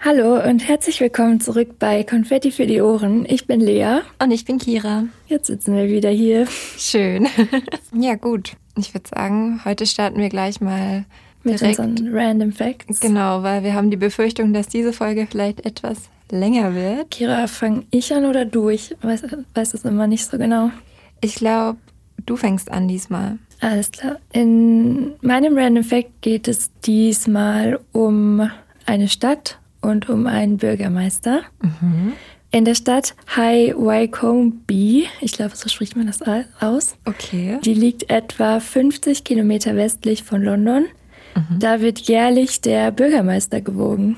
Hallo und herzlich willkommen zurück bei Konfetti für die Ohren. Ich bin Lea. Und ich bin Kira. Jetzt sitzen wir wieder hier. Schön. ja, gut. Ich würde sagen, heute starten wir gleich mal mit direkt. unseren Random Facts. Genau, weil wir haben die Befürchtung, dass diese Folge vielleicht etwas länger wird. Kira, fang ich an oder du? Ich weiß, weiß es immer nicht so genau. Ich glaube, du fängst an diesmal. Alles klar. In meinem Random Fact geht es diesmal um eine Stadt und um einen Bürgermeister. Mhm. In der Stadt High Wycombe, ich glaube, so spricht man das aus. Okay. Die liegt etwa 50 Kilometer westlich von London. Mhm. Da wird jährlich der Bürgermeister gewogen.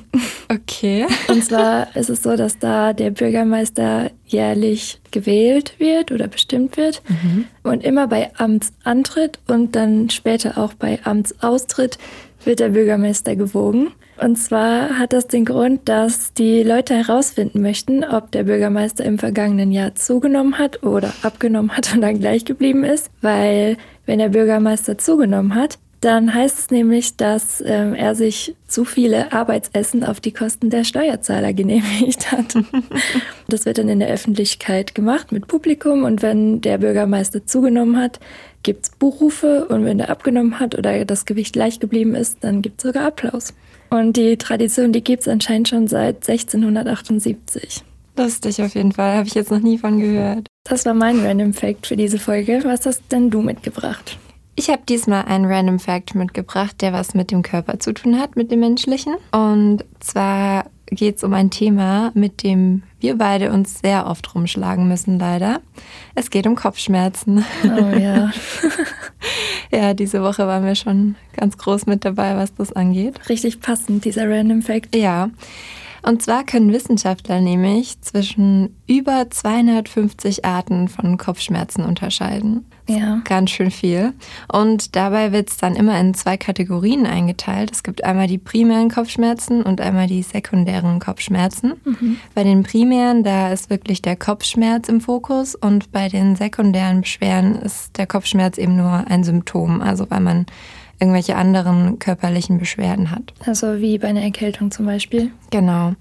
Okay. Und zwar ist es so, dass da der Bürgermeister jährlich gewählt wird oder bestimmt wird. Mhm. Und immer bei Amtsantritt und dann später auch bei Amtsaustritt wird der Bürgermeister gewogen. Und zwar hat das den Grund, dass die Leute herausfinden möchten, ob der Bürgermeister im vergangenen Jahr zugenommen hat oder abgenommen hat und dann gleich geblieben ist. Weil wenn der Bürgermeister zugenommen hat, dann heißt es nämlich, dass ähm, er sich zu viele Arbeitsessen auf die Kosten der Steuerzahler genehmigt hat. das wird dann in der Öffentlichkeit gemacht mit Publikum und wenn der Bürgermeister zugenommen hat, gibt's Buchrufe und wenn er abgenommen hat oder das Gewicht gleich geblieben ist, dann gibt's sogar Applaus. Und die Tradition, die gibt's anscheinend schon seit 1678. Lustig auf jeden Fall, habe ich jetzt noch nie von gehört. Das war mein Random Fact für diese Folge. Was hast denn du mitgebracht? Ich habe diesmal einen Random Fact mitgebracht, der was mit dem Körper zu tun hat, mit dem menschlichen. Und zwar geht es um ein Thema, mit dem wir beide uns sehr oft rumschlagen müssen, leider. Es geht um Kopfschmerzen. Oh ja. ja, diese Woche waren wir schon ganz groß mit dabei, was das angeht. Richtig passend, dieser Random Fact. Ja. Und zwar können Wissenschaftler nämlich zwischen über 250 Arten von Kopfschmerzen unterscheiden. Ja. Ganz schön viel. Und dabei wird es dann immer in zwei Kategorien eingeteilt. Es gibt einmal die primären Kopfschmerzen und einmal die sekundären Kopfschmerzen. Mhm. Bei den primären, da ist wirklich der Kopfschmerz im Fokus und bei den sekundären Beschwerden ist der Kopfschmerz eben nur ein Symptom, also weil man irgendwelche anderen körperlichen Beschwerden hat. Also wie bei einer Erkältung zum Beispiel. Genau.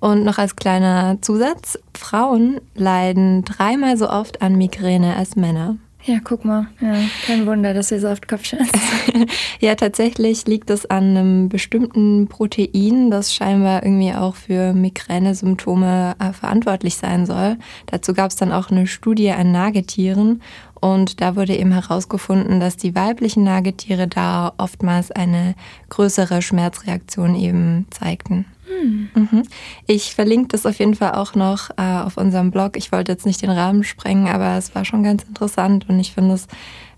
Und noch als kleiner Zusatz, Frauen leiden dreimal so oft an Migräne als Männer. Ja, guck mal. Ja, kein Wunder, dass wir so oft Kopfschmerzen Ja, tatsächlich liegt es an einem bestimmten Protein, das scheinbar irgendwie auch für Migränesymptome äh, verantwortlich sein soll. Dazu gab es dann auch eine Studie an Nagetieren und da wurde eben herausgefunden, dass die weiblichen Nagetiere da oftmals eine größere Schmerzreaktion eben zeigten. Hm. Mhm. Ich verlinke das auf jeden Fall auch noch äh, auf unserem Blog. Ich wollte jetzt nicht den Rahmen sprengen, aber es war schon ganz interessant und ich finde es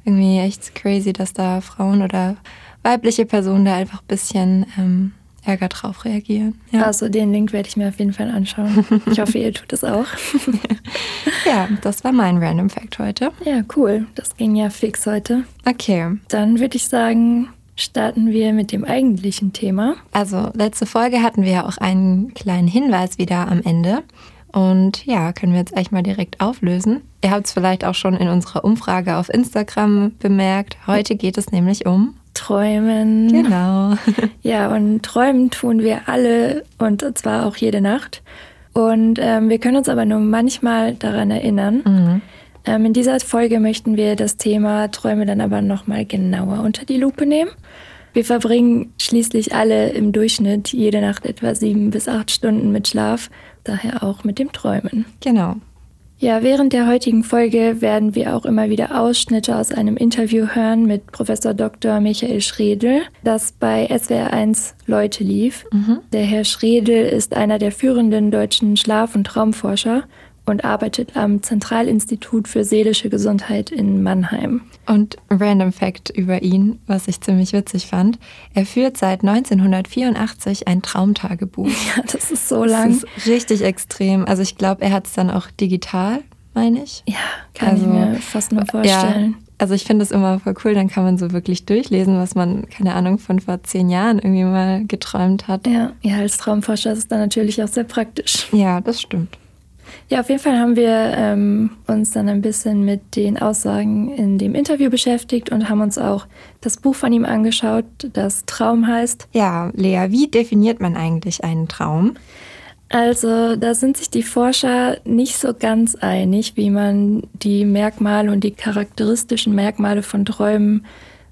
irgendwie echt crazy, dass da Frauen oder weibliche Personen da einfach ein bisschen ähm, Ärger drauf reagieren. Ja. Also den Link werde ich mir auf jeden Fall anschauen. Ich hoffe, ihr tut es auch. ja, das war mein Random Fact heute. Ja, cool. Das ging ja fix heute. Okay. Dann würde ich sagen, starten wir mit dem eigentlichen Thema. Also, letzte Folge hatten wir ja auch einen kleinen Hinweis wieder am Ende. Und ja, können wir jetzt eigentlich mal direkt auflösen. Ihr habt es vielleicht auch schon in unserer Umfrage auf Instagram bemerkt. Heute geht es nämlich um Träumen. Genau. ja, und träumen tun wir alle und zwar auch jede Nacht. Und ähm, wir können uns aber nur manchmal daran erinnern. Mhm. Ähm, in dieser Folge möchten wir das Thema Träume dann aber nochmal genauer unter die Lupe nehmen. Wir verbringen schließlich alle im Durchschnitt jede Nacht etwa sieben bis acht Stunden mit Schlaf, daher auch mit dem Träumen. Genau. Ja, während der heutigen Folge werden wir auch immer wieder Ausschnitte aus einem Interview hören mit Professor Dr. Michael Schredel, das bei SWR1 Leute lief. Mhm. Der Herr Schredel ist einer der führenden deutschen Schlaf- und Traumforscher und arbeitet am Zentralinstitut für seelische Gesundheit in Mannheim. Und Random Fact über ihn, was ich ziemlich witzig fand. Er führt seit 1984 ein Traumtagebuch. Ja, das ist so lang. Das ist richtig extrem. Also ich glaube, er hat es dann auch digital, meine ich. Ja, kann Also, ich mir fast nur vorstellen. Ja, also ich finde es immer voll cool, dann kann man so wirklich durchlesen, was man, keine Ahnung, von vor zehn Jahren irgendwie mal geträumt hat. Ja, ja als Traumforscher ist es dann natürlich auch sehr praktisch. Ja, das stimmt. Ja, auf jeden Fall haben wir ähm, uns dann ein bisschen mit den Aussagen in dem Interview beschäftigt und haben uns auch das Buch von ihm angeschaut, das Traum heißt. Ja, Lea, wie definiert man eigentlich einen Traum? Also da sind sich die Forscher nicht so ganz einig, wie man die Merkmale und die charakteristischen Merkmale von Träumen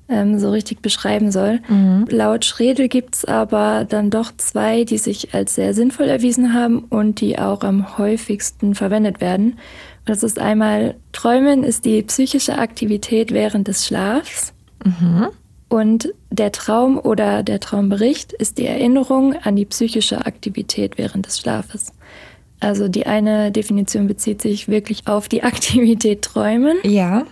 ähm, so richtig beschreiben soll. Mhm. Laut Schredel gibt es aber dann doch zwei, die sich als sehr sinnvoll erwiesen haben und die auch am häufigsten verwendet werden. das ist einmal, Träumen ist die psychische Aktivität während des Schlafs. Mhm. Und der Traum oder der Traumbericht ist die Erinnerung an die psychische Aktivität während des Schlafes. Also die eine Definition bezieht sich wirklich auf die Aktivität Träumen. Ja.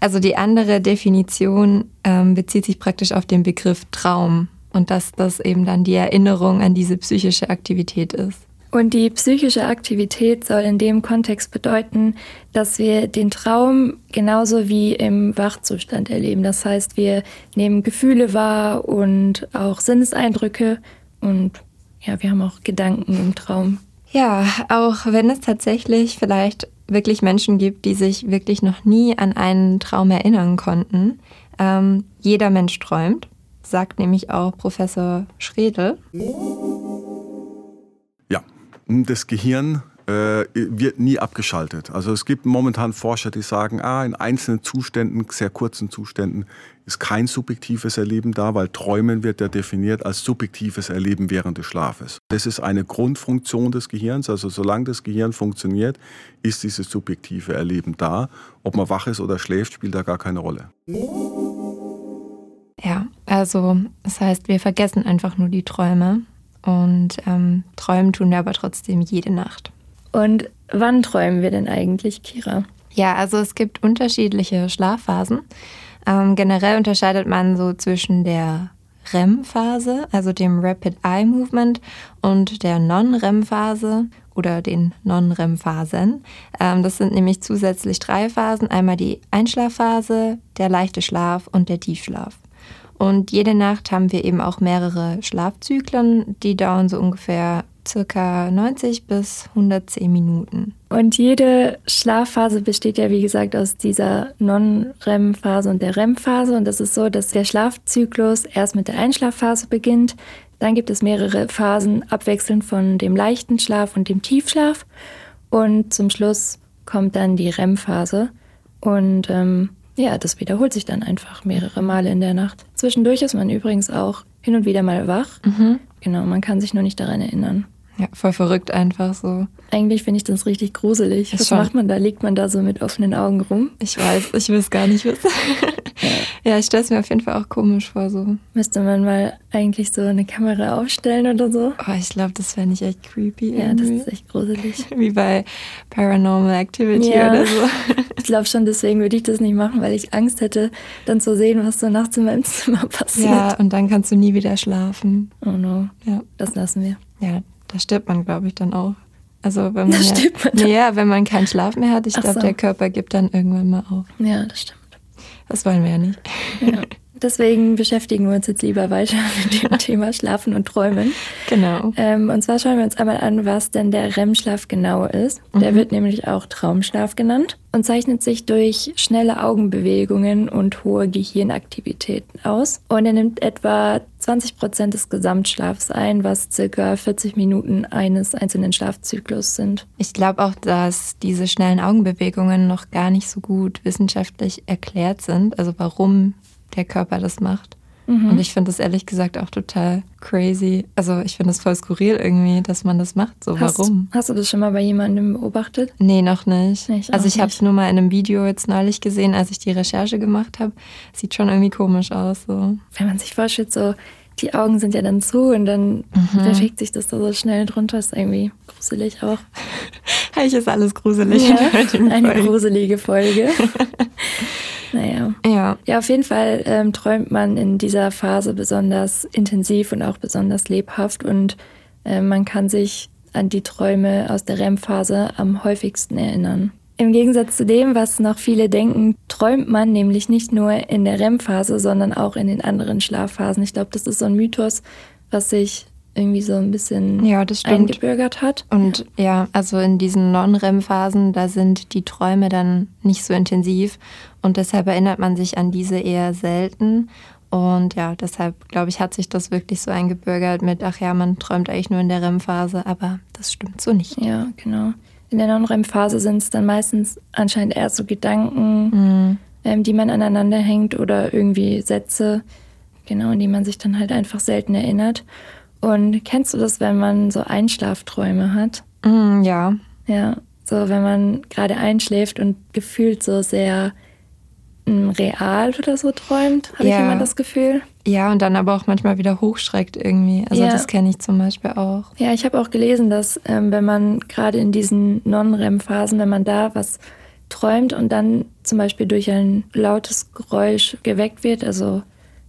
Also die andere Definition ähm, bezieht sich praktisch auf den Begriff Traum und dass das eben dann die Erinnerung an diese psychische Aktivität ist. Und die psychische Aktivität soll in dem Kontext bedeuten, dass wir den Traum genauso wie im Wachzustand erleben. Das heißt, wir nehmen Gefühle wahr und auch Sinneseindrücke und ja, wir haben auch Gedanken im Traum. Ja, auch wenn es tatsächlich vielleicht wirklich Menschen gibt, die sich wirklich noch nie an einen Traum erinnern konnten. Ähm, jeder Mensch träumt, sagt nämlich auch Professor Schredel. Ja, das Gehirn äh, wird nie abgeschaltet. Also es gibt momentan Forscher, die sagen, ah, in einzelnen Zuständen, sehr kurzen Zuständen, ist kein subjektives Erleben da, weil Träumen wird ja definiert als subjektives Erleben während des Schlafes. Das ist eine Grundfunktion des Gehirns. Also solange das Gehirn funktioniert, ist dieses subjektive Erleben da. Ob man wach ist oder schläft, spielt da gar keine Rolle. Ja, also das heißt, wir vergessen einfach nur die Träume und ähm, träumen tun wir aber trotzdem jede Nacht. Und wann träumen wir denn eigentlich, Kira? Ja, also es gibt unterschiedliche Schlafphasen. Ähm, generell unterscheidet man so zwischen der REM-Phase, also dem Rapid Eye Movement, und der Non-REM-Phase oder den Non-REM-Phasen. Ähm, das sind nämlich zusätzlich drei Phasen. Einmal die Einschlafphase, der leichte Schlaf und der Tiefschlaf. Und jede Nacht haben wir eben auch mehrere Schlafzyklen, die dauern so ungefähr circa 90 bis 110 Minuten. Und jede Schlafphase besteht ja, wie gesagt, aus dieser Non-REM-Phase und der REM-Phase. Und das ist so, dass der Schlafzyklus erst mit der Einschlafphase beginnt. Dann gibt es mehrere Phasen abwechselnd von dem leichten Schlaf und dem Tiefschlaf. Und zum Schluss kommt dann die REM-Phase. Und ähm, ja, das wiederholt sich dann einfach mehrere Male in der Nacht. Zwischendurch ist man übrigens auch hin und wieder mal wach. Mhm. Genau, man kann sich nur nicht daran erinnern. Ja, voll verrückt einfach so. Eigentlich finde ich das richtig gruselig. Was schon. macht man da? Liegt man da so mit offenen Augen rum? Ich weiß, ich will es gar nicht wissen. ja. ja, ich stelle es mir auf jeden Fall auch komisch vor. So. Müsste man mal eigentlich so eine Kamera aufstellen oder so? Oh, ich glaube, das wäre nicht echt creepy. Ja, irgendwie. das ist echt gruselig. Wie bei Paranormal Activity ja. oder so. ich glaube schon, deswegen würde ich das nicht machen, weil ich Angst hätte, dann zu sehen, was so nachts in meinem Zimmer passiert. Ja, und dann kannst du nie wieder schlafen. Oh no. Ja. Das lassen wir. Ja, da stirbt man, glaube ich, dann auch. Also wenn man, da ja, man ja, wenn man keinen Schlaf mehr hat, ich glaube, so. der Körper gibt dann irgendwann mal auf. Ja, das stimmt. Das wollen wir ja nicht. Ja. Deswegen beschäftigen wir uns jetzt lieber weiter mit dem Thema Schlafen und Träumen. Genau. Ähm, und zwar schauen wir uns einmal an, was denn der REM-Schlaf genau ist. Der mhm. wird nämlich auch Traumschlaf genannt und zeichnet sich durch schnelle Augenbewegungen und hohe Gehirnaktivitäten aus. Und er nimmt etwa 20 Prozent des Gesamtschlafs ein, was circa 40 Minuten eines einzelnen Schlafzyklus sind. Ich glaube auch, dass diese schnellen Augenbewegungen noch gar nicht so gut wissenschaftlich erklärt sind. Also warum der Körper das macht. Mhm. Und ich finde das ehrlich gesagt auch total crazy. Also ich finde es voll skurril irgendwie, dass man das macht. So, hast, warum? Hast du das schon mal bei jemandem beobachtet? Nee, noch nicht. Ich also ich habe es nur mal in einem Video jetzt neulich gesehen, als ich die Recherche gemacht habe. Sieht schon irgendwie komisch aus. So. Wenn man sich vorstellt, so die Augen sind ja dann zu und dann mhm. bewegt sich das da so schnell drunter. Ist irgendwie gruselig auch. Eigentlich ist alles gruselig. Ja, eine gruselige Folge. Naja. Ja. Ja, auf jeden Fall ähm, träumt man in dieser Phase besonders intensiv und auch besonders lebhaft und äh, man kann sich an die Träume aus der REM-Phase am häufigsten erinnern. Im Gegensatz zu dem, was noch viele denken, träumt man nämlich nicht nur in der REM-Phase, sondern auch in den anderen Schlafphasen. Ich glaube, das ist so ein Mythos, was sich irgendwie so ein bisschen ja, eingebürgert hat. Und ja. ja, also in diesen Non-REM-Phasen, da sind die Träume dann nicht so intensiv und deshalb erinnert man sich an diese eher selten. Und ja, deshalb glaube ich, hat sich das wirklich so eingebürgert mit, ach ja, man träumt eigentlich nur in der REM-Phase, aber das stimmt so nicht. Ja, genau. In der Non-REM-Phase sind es dann meistens anscheinend eher so Gedanken, mhm. ähm, die man aneinander hängt oder irgendwie Sätze, genau, an die man sich dann halt einfach selten erinnert. Und kennst du das, wenn man so Einschlafträume hat? Mm, ja. Ja, so wenn man gerade einschläft und gefühlt so sehr real oder so träumt, habe ja. ich immer das Gefühl. Ja, und dann aber auch manchmal wieder hochschreckt irgendwie. Also ja. das kenne ich zum Beispiel auch. Ja, ich habe auch gelesen, dass ähm, wenn man gerade in diesen Non-REM-Phasen, wenn man da was träumt und dann zum Beispiel durch ein lautes Geräusch geweckt wird, also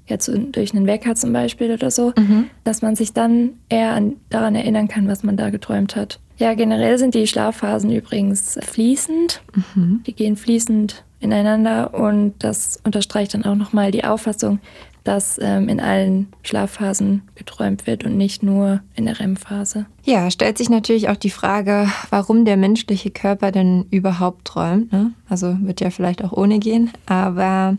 jetzt durch einen Wecker zum Beispiel oder so, mhm. dass man sich dann eher an, daran erinnern kann, was man da geträumt hat. Ja, generell sind die Schlafphasen übrigens fließend. Mhm. Die gehen fließend ineinander und das unterstreicht dann auch nochmal die Auffassung, dass ähm, in allen Schlafphasen geträumt wird und nicht nur in der REM-Phase. Ja, stellt sich natürlich auch die Frage, warum der menschliche Körper denn überhaupt träumt. Ne? Also wird ja vielleicht auch ohne gehen, aber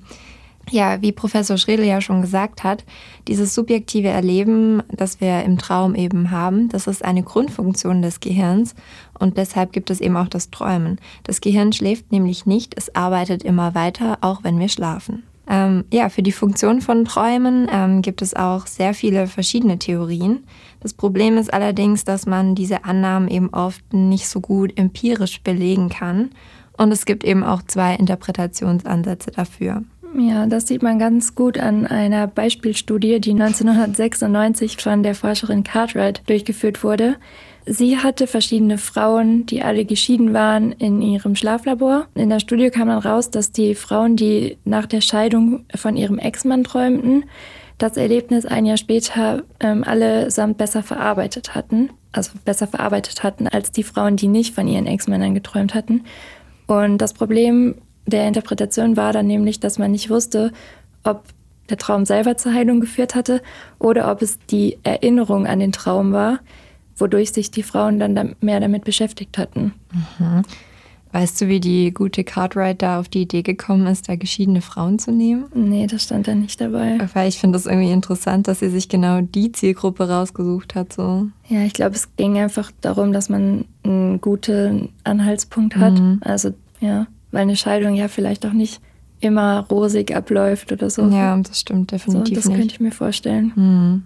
ja, wie Professor Schredel ja schon gesagt hat, dieses subjektive Erleben, das wir im Traum eben haben, das ist eine Grundfunktion des Gehirns und deshalb gibt es eben auch das Träumen. Das Gehirn schläft nämlich nicht, es arbeitet immer weiter, auch wenn wir schlafen. Ähm, ja, für die Funktion von Träumen ähm, gibt es auch sehr viele verschiedene Theorien. Das Problem ist allerdings, dass man diese Annahmen eben oft nicht so gut empirisch belegen kann. Und es gibt eben auch zwei Interpretationsansätze dafür. Ja, das sieht man ganz gut an einer Beispielstudie, die 1996 von der Forscherin Cartwright durchgeführt wurde. Sie hatte verschiedene Frauen, die alle geschieden waren, in ihrem Schlaflabor. In der Studie kam dann raus, dass die Frauen, die nach der Scheidung von ihrem Ex-Mann träumten, das Erlebnis ein Jahr später ähm, allesamt besser verarbeitet hatten. Also besser verarbeitet hatten als die Frauen, die nicht von ihren Ex-Männern geträumt hatten. Und das Problem der Interpretation war dann nämlich, dass man nicht wusste, ob der Traum selber zur Heilung geführt hatte oder ob es die Erinnerung an den Traum war, wodurch sich die Frauen dann mehr damit beschäftigt hatten. Mhm. Weißt du, wie die gute Cartwright da auf die Idee gekommen ist, da geschiedene Frauen zu nehmen? Nee, das stand da nicht dabei. Weil ich finde das irgendwie interessant, dass sie sich genau die Zielgruppe rausgesucht hat. So. Ja, ich glaube, es ging einfach darum, dass man einen guten Anhaltspunkt hat. Mhm. Also, ja weil eine Scheidung ja vielleicht auch nicht immer rosig abläuft oder so. Ja, das stimmt definitiv. So, das nicht. könnte ich mir vorstellen. Mhm.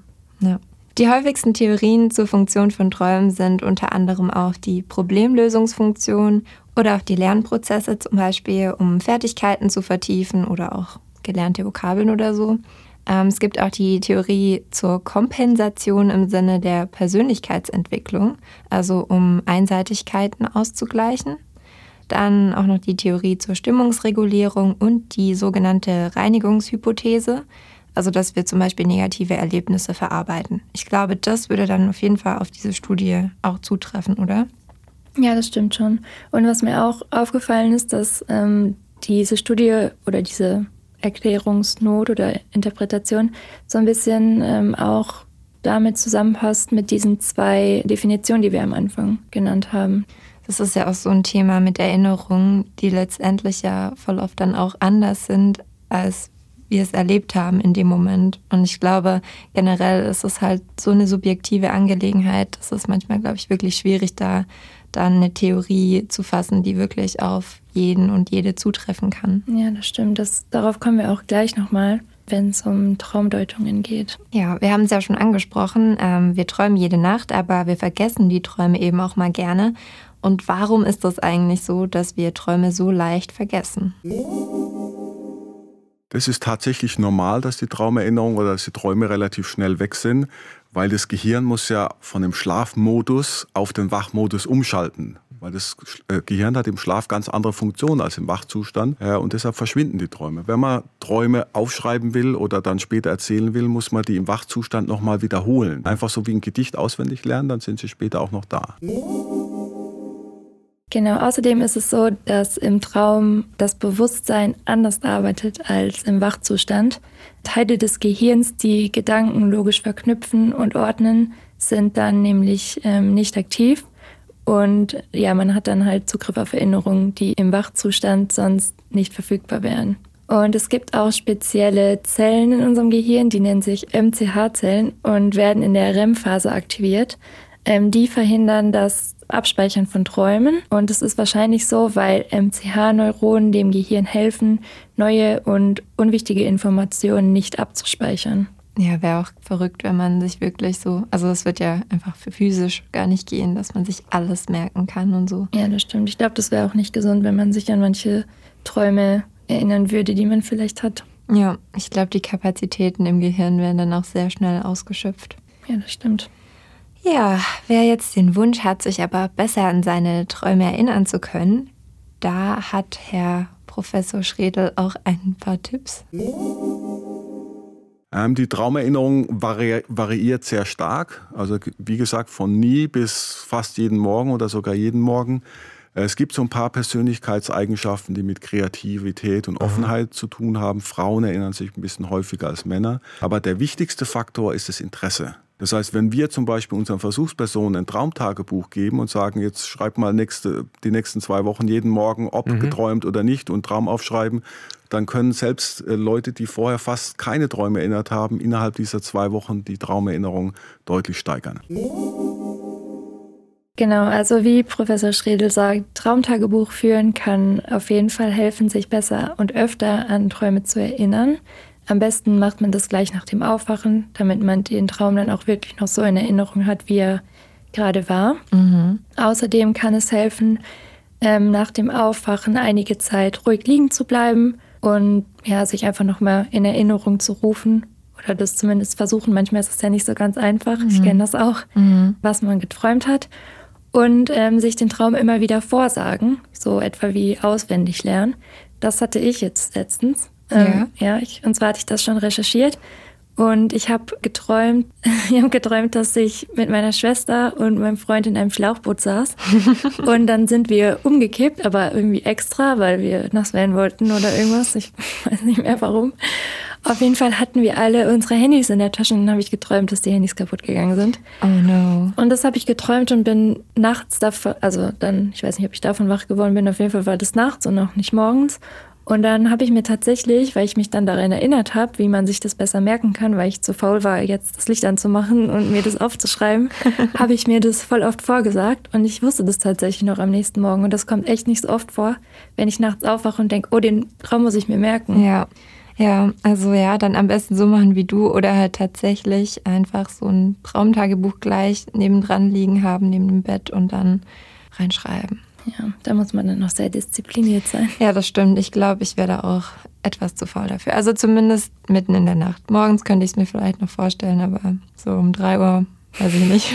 Ja. Die häufigsten Theorien zur Funktion von Träumen sind unter anderem auch die Problemlösungsfunktion oder auch die Lernprozesse, zum Beispiel um Fertigkeiten zu vertiefen oder auch gelernte Vokabeln oder so. Ähm, es gibt auch die Theorie zur Kompensation im Sinne der Persönlichkeitsentwicklung, also um Einseitigkeiten auszugleichen. Dann auch noch die Theorie zur Stimmungsregulierung und die sogenannte Reinigungshypothese, also dass wir zum Beispiel negative Erlebnisse verarbeiten. Ich glaube, das würde dann auf jeden Fall auf diese Studie auch zutreffen, oder? Ja, das stimmt schon. Und was mir auch aufgefallen ist, dass ähm, diese Studie oder diese Erklärungsnot oder Interpretation so ein bisschen ähm, auch damit zusammenpasst mit diesen zwei Definitionen, die wir am Anfang genannt haben. Das ist ja auch so ein Thema mit Erinnerungen, die letztendlich ja voll oft dann auch anders sind, als wir es erlebt haben in dem Moment. Und ich glaube, generell ist es halt so eine subjektive Angelegenheit, dass es manchmal, glaube ich, wirklich schwierig, da dann eine Theorie zu fassen, die wirklich auf jeden und jede zutreffen kann. Ja, das stimmt. Das, darauf kommen wir auch gleich nochmal wenn es um Traumdeutungen geht. Ja, wir haben es ja schon angesprochen. Ähm, wir träumen jede Nacht, aber wir vergessen die Träume eben auch mal gerne. Und warum ist das eigentlich so, dass wir Träume so leicht vergessen? Das ist tatsächlich normal, dass die Traumerinnerungen oder dass die Träume relativ schnell weg sind, weil das Gehirn muss ja von dem Schlafmodus auf den Wachmodus umschalten. Weil das äh, Gehirn hat im Schlaf ganz andere Funktionen als im Wachzustand und deshalb verschwinden die Träume. Wenn man Träume aufschreiben will oder dann später erzählen will, muss man die im Wachzustand nochmal wiederholen. Einfach so wie ein Gedicht auswendig lernen, dann sind sie später auch noch da. Genau, außerdem ist es so, dass im Traum das Bewusstsein anders arbeitet als im Wachzustand. Teile des Gehirns, die Gedanken logisch verknüpfen und ordnen, sind dann nämlich ähm, nicht aktiv und ja, man hat dann halt Zugriff auf Erinnerungen, die im Wachzustand sonst nicht verfügbar wären. Und es gibt auch spezielle Zellen in unserem Gehirn, die nennen sich MCH-Zellen und werden in der REM-Phase aktiviert. Ähm, die verhindern das Abspeichern von Träumen. Und es ist wahrscheinlich so, weil MCH-Neuronen dem Gehirn helfen, neue und unwichtige Informationen nicht abzuspeichern. Ja, wäre auch verrückt, wenn man sich wirklich so, also es wird ja einfach für physisch gar nicht gehen, dass man sich alles merken kann und so. Ja, das stimmt. Ich glaube, das wäre auch nicht gesund, wenn man sich an manche Träume erinnern würde, die man vielleicht hat. Ja, ich glaube, die Kapazitäten im Gehirn werden dann auch sehr schnell ausgeschöpft. Ja, das stimmt. Ja, wer jetzt den Wunsch hat, sich aber besser an seine Träume erinnern zu können, da hat Herr Professor Schredel auch ein paar Tipps. Ähm, die Traumerinnerung vari variiert sehr stark. Also wie gesagt, von nie bis fast jeden Morgen oder sogar jeden Morgen. Es gibt so ein paar Persönlichkeitseigenschaften, die mit Kreativität und Offenheit mhm. zu tun haben. Frauen erinnern sich ein bisschen häufiger als Männer. Aber der wichtigste Faktor ist das Interesse. Das heißt, wenn wir zum Beispiel unseren Versuchspersonen ein Traumtagebuch geben und sagen, jetzt schreib mal nächste, die nächsten zwei Wochen jeden Morgen, ob mhm. geträumt oder nicht und Traum aufschreiben, dann können selbst äh, Leute, die vorher fast keine Träume erinnert haben, innerhalb dieser zwei Wochen die Traumerinnerung deutlich steigern. Genau, also wie Professor Schredel sagt, Traumtagebuch führen kann auf jeden Fall helfen, sich besser und öfter an Träume zu erinnern. Am besten macht man das gleich nach dem Aufwachen, damit man den Traum dann auch wirklich noch so in Erinnerung hat, wie er gerade war. Mhm. Außerdem kann es helfen, ähm, nach dem Aufwachen einige Zeit ruhig liegen zu bleiben und ja, sich einfach nochmal in Erinnerung zu rufen oder das zumindest versuchen. Manchmal ist es ja nicht so ganz einfach. Mhm. Ich kenne das auch, mhm. was man geträumt hat. Und ähm, sich den Traum immer wieder vorsagen, so etwa wie auswendig lernen. Das hatte ich jetzt letztens. Ähm, ja. ja, ich, und zwar hatte ich das schon recherchiert. Und ich habe geträumt, ich habe geträumt, dass ich mit meiner Schwester und meinem Freund in einem Schlauchboot saß. und dann sind wir umgekippt, aber irgendwie extra, weil wir nass werden wollten oder irgendwas. Ich weiß nicht mehr warum. Auf jeden Fall hatten wir alle unsere Handys in der Tasche und dann habe ich geträumt, dass die Handys kaputt gegangen sind. Oh no. Und das habe ich geträumt und bin nachts davon, also dann, ich weiß nicht, ob ich davon wach geworden bin, auf jeden Fall war das nachts und auch nicht morgens. Und dann habe ich mir tatsächlich, weil ich mich dann daran erinnert habe, wie man sich das besser merken kann, weil ich zu faul war, jetzt das Licht anzumachen und mir das aufzuschreiben, habe ich mir das voll oft vorgesagt. Und ich wusste das tatsächlich noch am nächsten Morgen. Und das kommt echt nicht so oft vor, wenn ich nachts aufwache und denke, oh, den Traum muss ich mir merken. Ja. Ja, also ja, dann am besten so machen wie du oder halt tatsächlich einfach so ein Traumtagebuch gleich nebendran liegen haben, neben dem Bett und dann reinschreiben. Ja, da muss man dann noch sehr diszipliniert sein. Ja, das stimmt. Ich glaube, ich werde auch etwas zu faul dafür. Also zumindest mitten in der Nacht. Morgens könnte ich es mir vielleicht noch vorstellen, aber so um drei Uhr weiß ich nicht.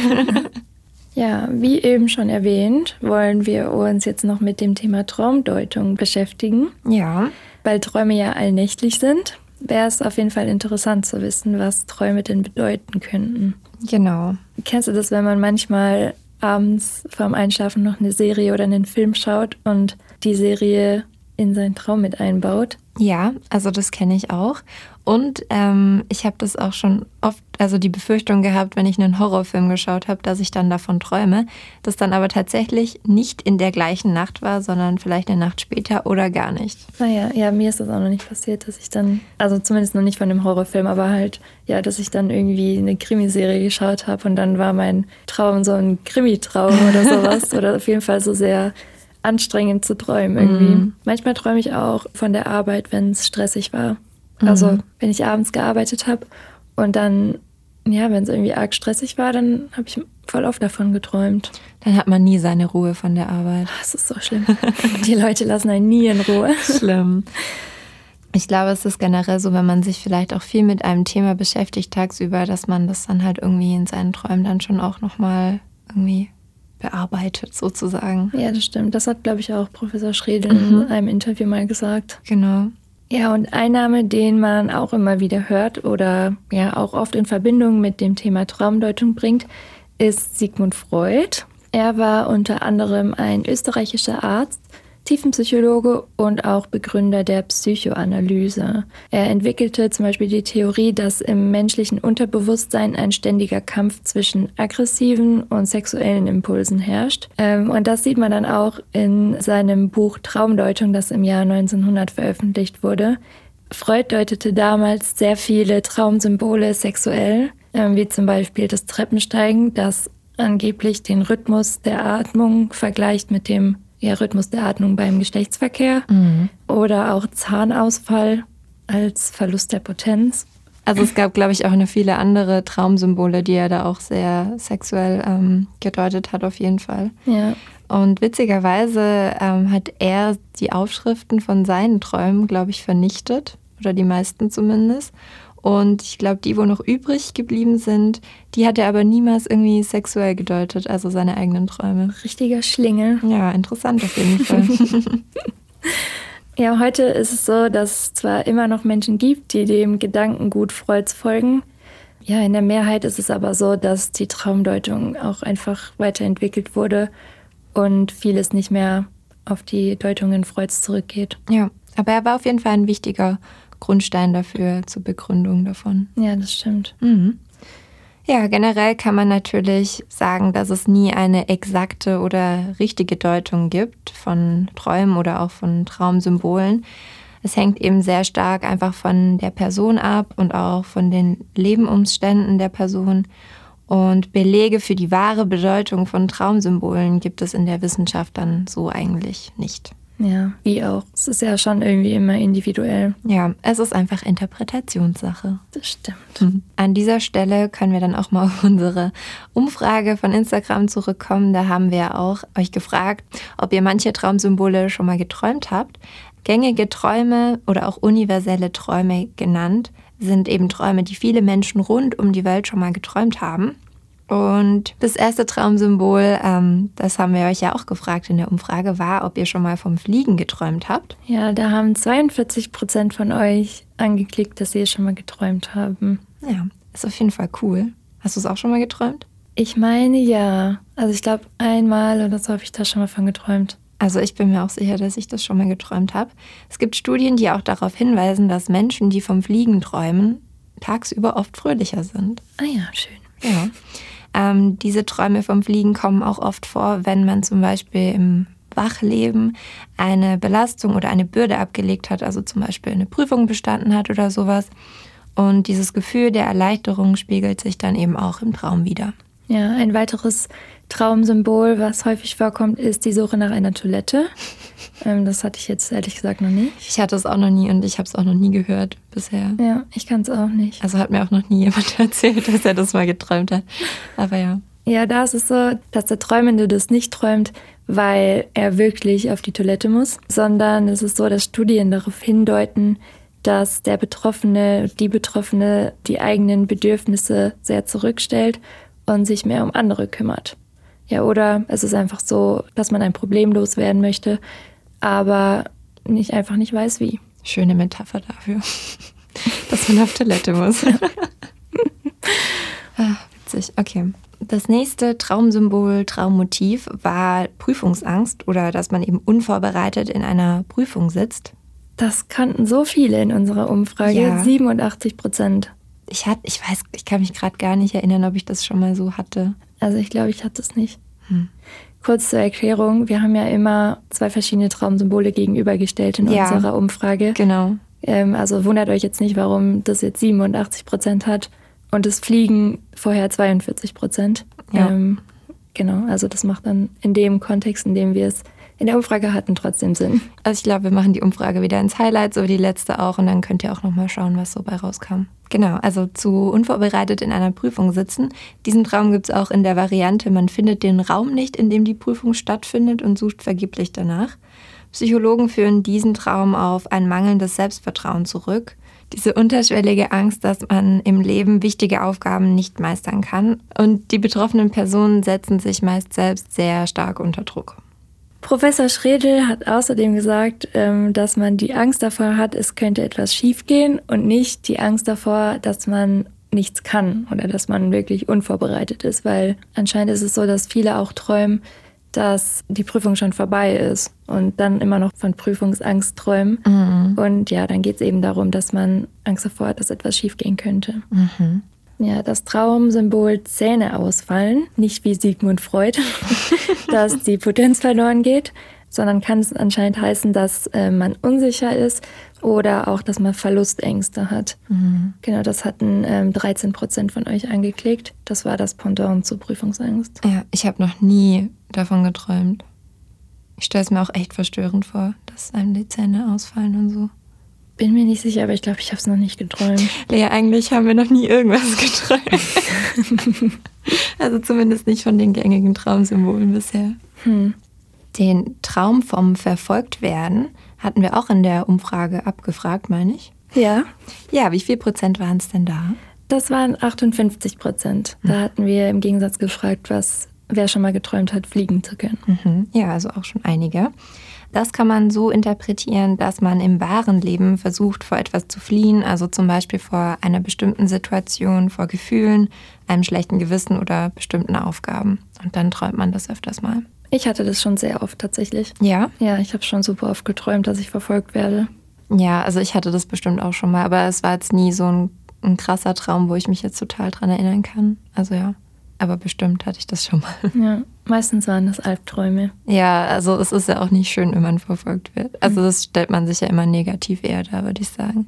ja, wie eben schon erwähnt, wollen wir uns jetzt noch mit dem Thema Traumdeutung beschäftigen. Ja. Weil Träume ja allnächtlich sind, wäre es auf jeden Fall interessant zu wissen, was Träume denn bedeuten könnten. Genau. Kennst du das, wenn man manchmal abends vorm Einschlafen noch eine Serie oder einen Film schaut und die Serie in seinen Traum mit einbaut. Ja, also das kenne ich auch. Und ähm, ich habe das auch schon oft, also die Befürchtung gehabt, wenn ich einen Horrorfilm geschaut habe, dass ich dann davon träume, das dann aber tatsächlich nicht in der gleichen Nacht war, sondern vielleicht eine Nacht später oder gar nicht. Naja, ja, mir ist das auch noch nicht passiert, dass ich dann, also zumindest noch nicht von dem Horrorfilm, aber halt, ja, dass ich dann irgendwie eine Krimiserie geschaut habe und dann war mein Traum so ein Krimitraum oder sowas oder auf jeden Fall so sehr anstrengend zu träumen irgendwie. Mhm. Manchmal träume ich auch von der Arbeit, wenn es stressig war. Also mhm. wenn ich abends gearbeitet habe und dann, ja, wenn es irgendwie arg stressig war, dann habe ich voll oft davon geträumt. Dann hat man nie seine Ruhe von der Arbeit. Das ist so schlimm. Die Leute lassen einen nie in Ruhe. Schlimm. Ich glaube, es ist generell so, wenn man sich vielleicht auch viel mit einem Thema beschäftigt tagsüber, dass man das dann halt irgendwie in seinen Träumen dann schon auch nochmal irgendwie bearbeitet, sozusagen. Ja, das stimmt. Das hat, glaube ich, auch Professor Schredel mhm. in einem Interview mal gesagt. Genau. Ja, und ein Name, den man auch immer wieder hört oder ja auch oft in Verbindung mit dem Thema Traumdeutung bringt, ist Sigmund Freud. Er war unter anderem ein österreichischer Arzt, Tiefenpsychologe und auch Begründer der Psychoanalyse. Er entwickelte zum Beispiel die Theorie, dass im menschlichen Unterbewusstsein ein ständiger Kampf zwischen aggressiven und sexuellen Impulsen herrscht. Ähm, und das sieht man dann auch in seinem Buch Traumdeutung, das im Jahr 1900 veröffentlicht wurde. Freud deutete damals sehr viele Traumsymbole sexuell, ähm, wie zum Beispiel das Treppensteigen, das angeblich den Rhythmus der Atmung vergleicht mit dem ja, Rhythmus der Atmung beim Geschlechtsverkehr mhm. oder auch Zahnausfall als Verlust der Potenz. Also es gab, glaube ich, auch eine viele andere Traumsymbole, die er da auch sehr sexuell ähm, gedeutet hat, auf jeden Fall. Ja. Und witzigerweise ähm, hat er die Aufschriften von seinen Träumen, glaube ich, vernichtet. Oder die meisten zumindest. Und ich glaube, die, wo noch übrig geblieben sind, die hat er aber niemals irgendwie sexuell gedeutet, also seine eigenen Träume. Richtiger Schlingel. Ja, interessant auf jeden Fall. ja, heute ist es so, dass es zwar immer noch Menschen gibt, die dem Gedankengut Freuds folgen. Ja, in der Mehrheit ist es aber so, dass die Traumdeutung auch einfach weiterentwickelt wurde und vieles nicht mehr auf die Deutungen Freuds zurückgeht. Ja, aber er war auf jeden Fall ein wichtiger Grundstein dafür zur Begründung davon. Ja, das stimmt. Mhm. Ja, generell kann man natürlich sagen, dass es nie eine exakte oder richtige Deutung gibt von Träumen oder auch von Traumsymbolen. Es hängt eben sehr stark einfach von der Person ab und auch von den Lebensumständen der Person. Und Belege für die wahre Bedeutung von Traumsymbolen gibt es in der Wissenschaft dann so eigentlich nicht. Ja, wie auch. Es ist ja schon irgendwie immer individuell. Ja, es ist einfach Interpretationssache. Das stimmt. Mhm. An dieser Stelle können wir dann auch mal auf unsere Umfrage von Instagram zurückkommen. Da haben wir auch euch gefragt, ob ihr manche Traumsymbole schon mal geträumt habt. Gängige Träume oder auch universelle Träume genannt sind eben Träume, die viele Menschen rund um die Welt schon mal geträumt haben. Und das erste Traumsymbol, ähm, das haben wir euch ja auch gefragt in der Umfrage, war, ob ihr schon mal vom Fliegen geträumt habt. Ja, da haben 42 Prozent von euch angeklickt, dass sie es schon mal geträumt haben. Ja, ist auf jeden Fall cool. Hast du es auch schon mal geträumt? Ich meine ja. Also ich glaube, einmal oder so habe ich da schon mal von geträumt. Also ich bin mir auch sicher, dass ich das schon mal geträumt habe. Es gibt Studien, die auch darauf hinweisen, dass Menschen, die vom Fliegen träumen, tagsüber oft fröhlicher sind. Ah ja, schön. Ja. Ähm, diese Träume vom Fliegen kommen auch oft vor, wenn man zum Beispiel im Wachleben eine Belastung oder eine Bürde abgelegt hat, also zum Beispiel eine Prüfung bestanden hat oder sowas. Und dieses Gefühl der Erleichterung spiegelt sich dann eben auch im Traum wieder. Ja, ein weiteres Traumsymbol, was häufig vorkommt, ist die Suche nach einer Toilette. Ähm, das hatte ich jetzt ehrlich gesagt noch nie. Ich hatte es auch noch nie und ich habe es auch noch nie gehört bisher. Ja, ich kann es auch nicht. Also hat mir auch noch nie jemand erzählt, dass er das mal geträumt hat. Aber ja. Ja, da ist es so, dass der Träumende das nicht träumt, weil er wirklich auf die Toilette muss, sondern es ist so, dass Studien darauf hindeuten, dass der Betroffene, die Betroffene die eigenen Bedürfnisse sehr zurückstellt und sich mehr um andere kümmert. Ja, oder es ist einfach so, dass man ein Problem loswerden möchte, aber nicht einfach nicht weiß wie. Schöne Metapher dafür, dass man auf Toilette muss. ah, witzig, okay. Das nächste Traumsymbol, Traummotiv war Prüfungsangst oder dass man eben unvorbereitet in einer Prüfung sitzt. Das kannten so viele in unserer Umfrage, ja. 87 Prozent. Ich ich weiß, ich kann mich gerade gar nicht erinnern, ob ich das schon mal so hatte. Also ich glaube, ich hatte es nicht. Hm. Kurz zur Erklärung, wir haben ja immer zwei verschiedene Traumsymbole gegenübergestellt in ja, unserer Umfrage. Genau. Ähm, also wundert euch jetzt nicht, warum das jetzt 87 Prozent hat und das Fliegen vorher 42 Prozent. Ja. Ähm, genau, also das macht dann in dem Kontext, in dem wir es in der Umfrage hatten, trotzdem Sinn. Also ich glaube, wir machen die Umfrage wieder ins Highlight, so wie die letzte auch, und dann könnt ihr auch nochmal schauen, was so bei rauskam. Genau, also zu unvorbereitet in einer Prüfung sitzen. Diesen Traum gibt es auch in der Variante, man findet den Raum nicht, in dem die Prüfung stattfindet und sucht vergeblich danach. Psychologen führen diesen Traum auf ein mangelndes Selbstvertrauen zurück. Diese unterschwellige Angst, dass man im Leben wichtige Aufgaben nicht meistern kann. Und die betroffenen Personen setzen sich meist selbst sehr stark unter Druck. Professor Schredel hat außerdem gesagt, ähm, dass man die Angst davor hat, es könnte etwas schiefgehen und nicht die Angst davor, dass man nichts kann oder dass man wirklich unvorbereitet ist, weil anscheinend ist es so, dass viele auch träumen, dass die Prüfung schon vorbei ist und dann immer noch von Prüfungsangst träumen. Mhm. Und ja, dann geht es eben darum, dass man Angst davor hat, dass etwas schiefgehen könnte. Mhm. Ja, das Traumsymbol Zähne ausfallen, nicht wie Sigmund Freud, dass die Potenz verloren geht, sondern kann es anscheinend heißen, dass äh, man unsicher ist oder auch, dass man Verlustängste hat. Mhm. Genau, das hatten ähm, 13 Prozent von euch angeklickt. Das war das Pendant zur Prüfungsangst. Ja, ich habe noch nie davon geträumt. Ich stelle es mir auch echt verstörend vor, dass einem die Zähne ausfallen und so. Bin mir nicht sicher, aber ich glaube, ich habe es noch nicht geträumt. Lea, eigentlich haben wir noch nie irgendwas geträumt. also zumindest nicht von den gängigen Traumsymbolen bisher. Hm. Den Traum vom Verfolgtwerden hatten wir auch in der Umfrage abgefragt, meine ich. Ja, Ja, wie viel Prozent waren es denn da? das waren 58 Prozent. Da hatten wir im Gegensatz gefragt, was wer schon mal geträumt hat, fliegen zu können. Mhm. Ja, also auch schon einige. Das kann man so interpretieren, dass man im wahren Leben versucht, vor etwas zu fliehen, also zum Beispiel vor einer bestimmten Situation, vor Gefühlen, einem schlechten Gewissen oder bestimmten Aufgaben. Und dann träumt man das öfters mal. Ich hatte das schon sehr oft tatsächlich. Ja? Ja, ich habe schon super oft geträumt, dass ich verfolgt werde. Ja, also ich hatte das bestimmt auch schon mal, aber es war jetzt nie so ein, ein krasser Traum, wo ich mich jetzt total dran erinnern kann. Also ja, aber bestimmt hatte ich das schon mal. Ja, meistens waren das Albträume. Ja, also es ist ja auch nicht schön, wenn man verfolgt wird. Also das stellt man sich ja immer negativ eher da, würde ich sagen.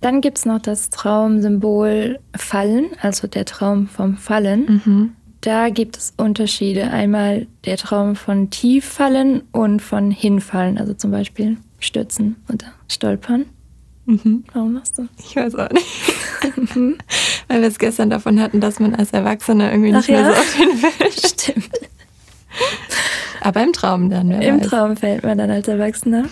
Dann gibt es noch das Traumsymbol Fallen, also der Traum vom Fallen. Mhm. Da gibt es Unterschiede. Einmal der Traum von Tieffallen und von Hinfallen, also zum Beispiel Stürzen oder Stolpern. Mhm. Warum machst du? Ich weiß auch nicht. Weil wir es gestern davon hatten, dass man als Erwachsener irgendwie nicht Ach ja? mehr so auf den will. Stimmt. Aber im Traum dann, wer Im weiß. Traum fällt man dann als Erwachsener.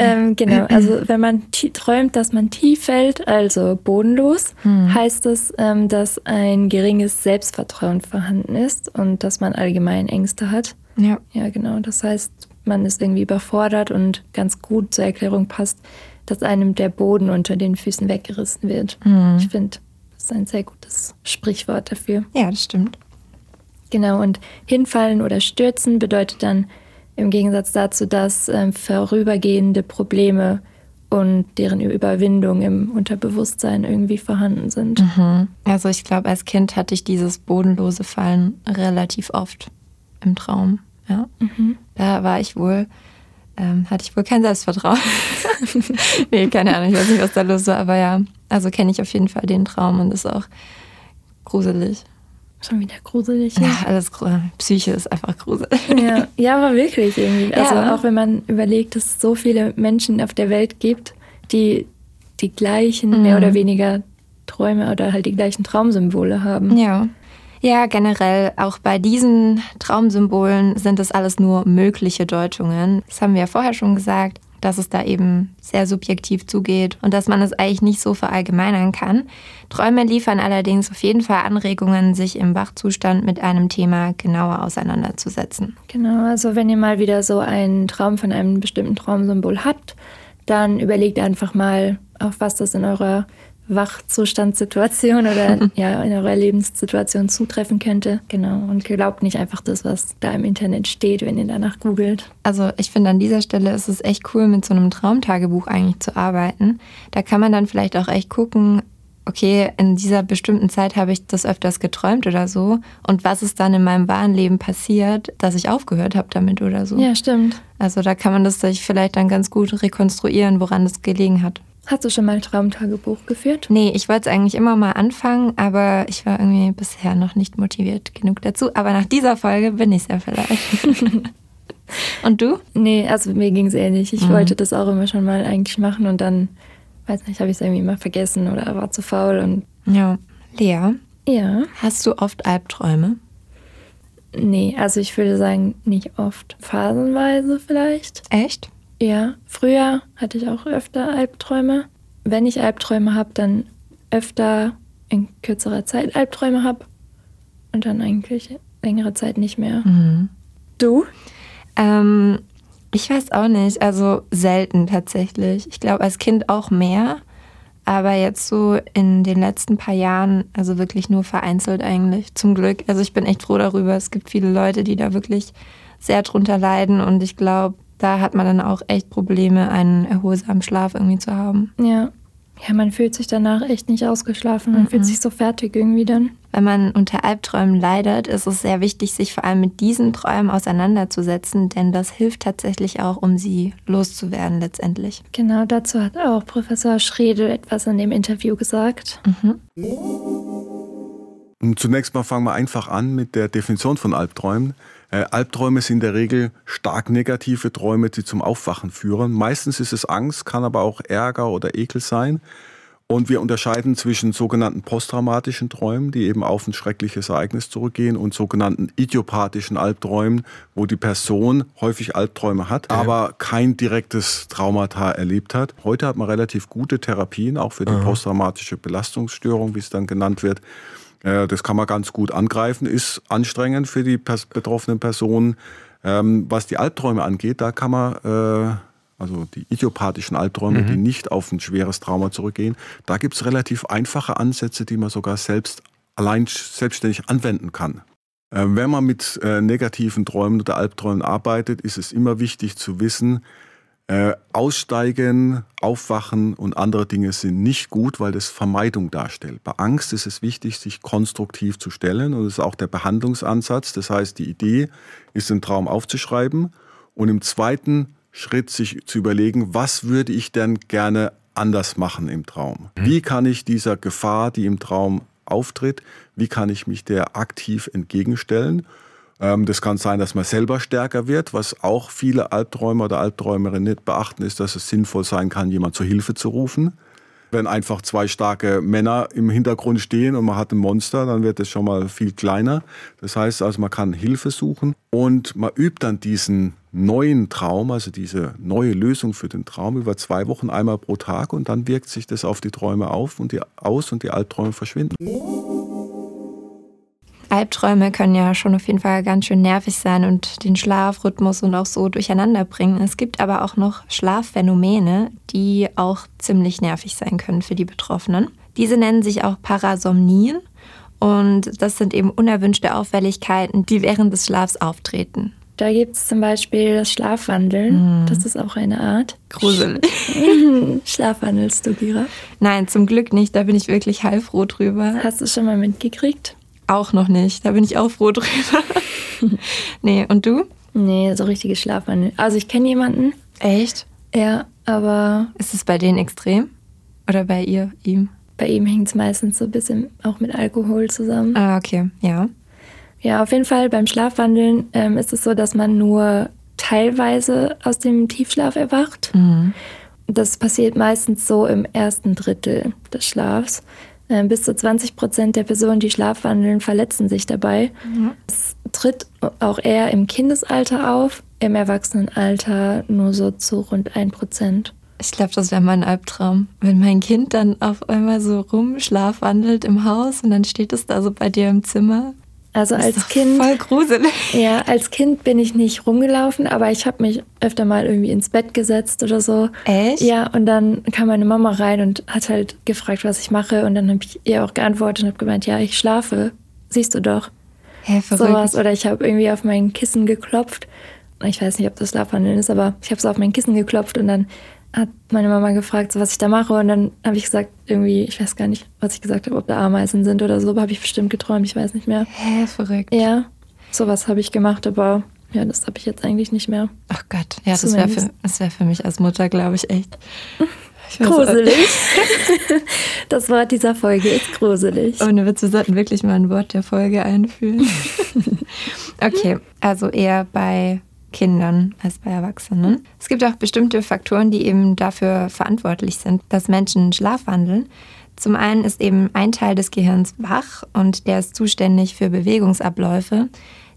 ähm, genau, also wenn man träumt, dass man tief fällt, also bodenlos, heißt es, ähm, dass ein geringes Selbstvertrauen vorhanden ist und dass man allgemein Ängste hat. Ja. Ja, genau. Das heißt, man ist irgendwie überfordert und ganz gut zur Erklärung passt, dass einem der Boden unter den Füßen weggerissen wird. Ich finde, das ist ein sehr gutes Sprichwort dafür. ja, das stimmt. Genau, und hinfallen oder stürzen bedeutet dann im Gegensatz dazu, dass ähm, vorübergehende Probleme und deren Überwindung im Unterbewusstsein irgendwie vorhanden sind. Mhm. Also ich glaube, als Kind hatte ich dieses bodenlose Fallen relativ oft im Traum. Ja. Da war ich wohl, ähm, hatte ich wohl kein Selbstvertrauen. nee, keine Ahnung, ich weiß nicht, was da los war, aber ja, also kenne ich auf jeden Fall den Traum und ist auch gruselig. Schon wieder gruselig. Ja, alles gru- Psyche ist einfach gruselig. Ja, ja, aber wirklich irgendwie. Also Ja. auch wenn man überlegt, dass es so viele Menschen auf der Welt gibt, die die gleichen Mhm. mehr oder weniger Träume oder halt die gleichen Traumsymbole haben. Ja. Ja, generell auch bei diesen Traumsymbolen sind es alles nur mögliche Deutungen. Das haben wir ja vorher schon gesagt, dass es da eben sehr subjektiv zugeht und dass man es eigentlich nicht so verallgemeinern kann. Träume liefern allerdings auf jeden Fall Anregungen, sich im Wachzustand mit einem Thema genauer auseinanderzusetzen. Genau, also wenn ihr mal wieder so einen Traum von einem bestimmten Traumsymbol habt, dann überlegt einfach mal, auf was das in eurer Wachzustandssituation oder ja, in eurer Lebenssituation zutreffen könnte. Genau. Und glaubt nicht einfach das, was da im Internet steht, wenn ihr danach googelt. Also ich finde, an dieser Stelle ist es echt cool, mit so einem Traumtagebuch eigentlich zu arbeiten. Da kann man dann vielleicht auch echt gucken, okay, in dieser bestimmten Zeit habe ich das öfters geträumt oder so. Und was ist dann in meinem wahren Leben passiert, dass ich aufgehört habe damit oder so. Ja, stimmt. Also da kann man das sich vielleicht dann ganz gut rekonstruieren, woran das gelegen hat. Hast du schon mal Traumtagebuch geführt? Nee, ich wollte es eigentlich immer mal anfangen, aber ich war irgendwie bisher noch nicht motiviert genug dazu. Aber nach dieser Folge bin ich es ja vielleicht. Und du? Nee, also mir ging es ähnlich. Ich wollte das auch immer schon mal eigentlich machen und dann, weiß nicht, habe ich es irgendwie immer vergessen oder war zu faul und Ja. Lea, ja. hast du oft Albträume? Nee, also ich würde sagen, nicht oft. Phasenweise vielleicht. Echt? Ja, früher hatte ich auch öfter Albträume. Wenn ich Albträume habe, dann öfter in kürzerer Zeit Albträume habe und dann eigentlich längere Zeit nicht mehr. Du? Ähm, ich weiß auch nicht. Also selten tatsächlich. Ich glaube, als Kind auch mehr. aber jetzt so in den letzten paar Jahren, also wirklich nur vereinzelt eigentlich, zum Glück. Also ich bin echt froh darüber. Es gibt viele Leute, die da wirklich sehr drunter leiden und ich glaube, da hat man dann auch echt Probleme, einen erholsamen Schlaf irgendwie zu haben. Ja. Ja, man fühlt sich danach echt nicht ausgeschlafen. Man mhm. fühlt sich so fertig irgendwie dann. Wenn man unter Albträumen leidet, ist es sehr wichtig, sich vor allem mit diesen Träumen auseinanderzusetzen, denn das hilft tatsächlich auch, um sie loszuwerden letztendlich. Genau, dazu hat auch Professor Schredel etwas in dem Interview gesagt. Mhm. Zunächst mal fangen wir einfach an mit der Definition von Albträumen. Äh, Albträume sind in der Regel stark negative Träume, die zum Aufwachen führen. Meistens ist es Angst, kann aber auch Ärger oder Ekel sein. Und wir unterscheiden zwischen sogenannten posttraumatischen Träumen, die eben auf ein schreckliches Ereignis zurückgehen, und sogenannten idiopathischen Albträumen, wo die Person häufig Albträume hat, aber kein direktes Traumata erlebt hat. Heute hat man relativ gute Therapien, auch für die posttraumatische Belastungsstörung, wie es dann genannt wird. Äh, das kann man ganz gut angreifen, ist anstrengend für die betroffenen Personen. Ähm, was die Albträume angeht, da kann man, äh, also die idiopathischen Albträume, mhm. die nicht auf ein schweres Trauma zurückgehen, da gibt es relativ einfache Ansätze, die man sogar selbst allein selbstständig anwenden kann. Ähm, wenn man mit äh, negativen Träumen oder Albträumen arbeitet, ist es immer wichtig zu wissen, äh, aussteigen, aufwachen und andere Dinge sind nicht gut, weil das Vermeidung darstellt. Bei Angst ist es wichtig, sich konstruktiv zu stellen und das ist auch der Behandlungsansatz. Das heißt, die Idee ist, den Traum aufzuschreiben und im zweiten Schritt sich zu überlegen, was würde ich denn gerne anders machen im Traum? Mhm. Wie kann ich dieser Gefahr, die im Traum auftritt, wie kann ich mich der aktiv entgegenstellen? Ähm, das kann sein, dass man selber stärker wird. Was auch viele Albträumer oder Albträumerinnen nicht beachten, ist, dass es sinnvoll sein kann, jemand zur Hilfe zu rufen. Wenn einfach zwei starke Männer im Hintergrund stehen und man hat ein Monster, dann wird es schon mal viel kleiner. Das heißt also, man kann Hilfe suchen und man übt dann diesen neuen Traum, also diese neue Lösung für den Traum über zwei Wochen einmal pro Tag und dann wirkt sich das auf die Träume auf und die, aus und die Albträume verschwinden. Albträume können ja schon auf jeden Fall ganz schön nervig sein und den Schlafrhythmus und auch so durcheinander bringen. Es gibt aber auch noch Schlafphänomene, die auch ziemlich nervig sein können für die Betroffenen. Diese nennen sich auch Parasomnien und das sind eben unerwünschte Auffälligkeiten, die während des Schlafs auftreten. Da gibt es zum Beispiel das Schlafwandeln. Mm. Das ist auch eine Art. Gruselig. Schlafwandelst du, Gira? Nein, zum Glück nicht. Da bin ich wirklich heilfroh drüber. Hast du es schon mal mitgekriegt? Auch noch nicht. Da bin ich auch froh drüber. nee, und du? Nee, so richtiges Schlafwandel. Also ich kenne jemanden. Echt? Ja, aber. Ist es bei denen extrem? Oder bei ihr, ihm? Bei ihm hängt es meistens so ein bisschen auch mit Alkohol zusammen. Ah, okay, ja. Ja, auf jeden Fall beim Schlafwandeln ähm, ist es so, dass man nur teilweise aus dem Tiefschlaf erwacht. Mhm. Das passiert meistens so im ersten Drittel des Schlafs. Äh, bis zu 20 Prozent der Personen, die schlafwandeln, verletzen sich dabei. Mhm. Es tritt auch eher im Kindesalter auf, im Erwachsenenalter nur so zu rund 1 Prozent. Ich glaube, das wäre mein Albtraum. Wenn mein Kind dann auf einmal so rumschlafwandelt im Haus und dann steht es da so bei dir im Zimmer also das als Kind. Voll gruselig. Ja, als Kind bin ich nicht rumgelaufen, aber ich habe mich öfter mal irgendwie ins Bett gesetzt oder so. Echt? Ja, und dann kam meine Mama rein und hat halt gefragt, was ich mache. Und dann habe ich ihr auch geantwortet und habe gemeint, ja, ich schlafe. Siehst du doch. Hä, verrückt. Sowas. Oder ich habe irgendwie auf mein Kissen geklopft. Ich weiß nicht, ob das Schlafwandeln ist, aber ich habe so auf mein Kissen geklopft und dann hat meine Mama gefragt, so was ich da mache. Und dann habe ich gesagt, irgendwie, ich weiß gar nicht, was ich gesagt habe, ob da Ameisen sind oder so, aber habe ich bestimmt geträumt, ich weiß nicht mehr. Hä, verrückt. Ja, sowas habe ich gemacht, aber ja, das habe ich jetzt eigentlich nicht mehr. Ach Gott, ja, das wäre für, wär für mich als Mutter, glaube ich, echt. Ich gruselig. das Wort dieser Folge ist gruselig. Ohne Witz, wir sollten wirklich mal ein Wort der Folge einführen. okay, also eher bei Kindern als bei Erwachsenen. Es gibt auch bestimmte Faktoren, die eben dafür verantwortlich sind, dass Menschen schlafwandeln. Zum einen ist eben ein Teil des Gehirns wach und der ist zuständig für Bewegungsabläufe.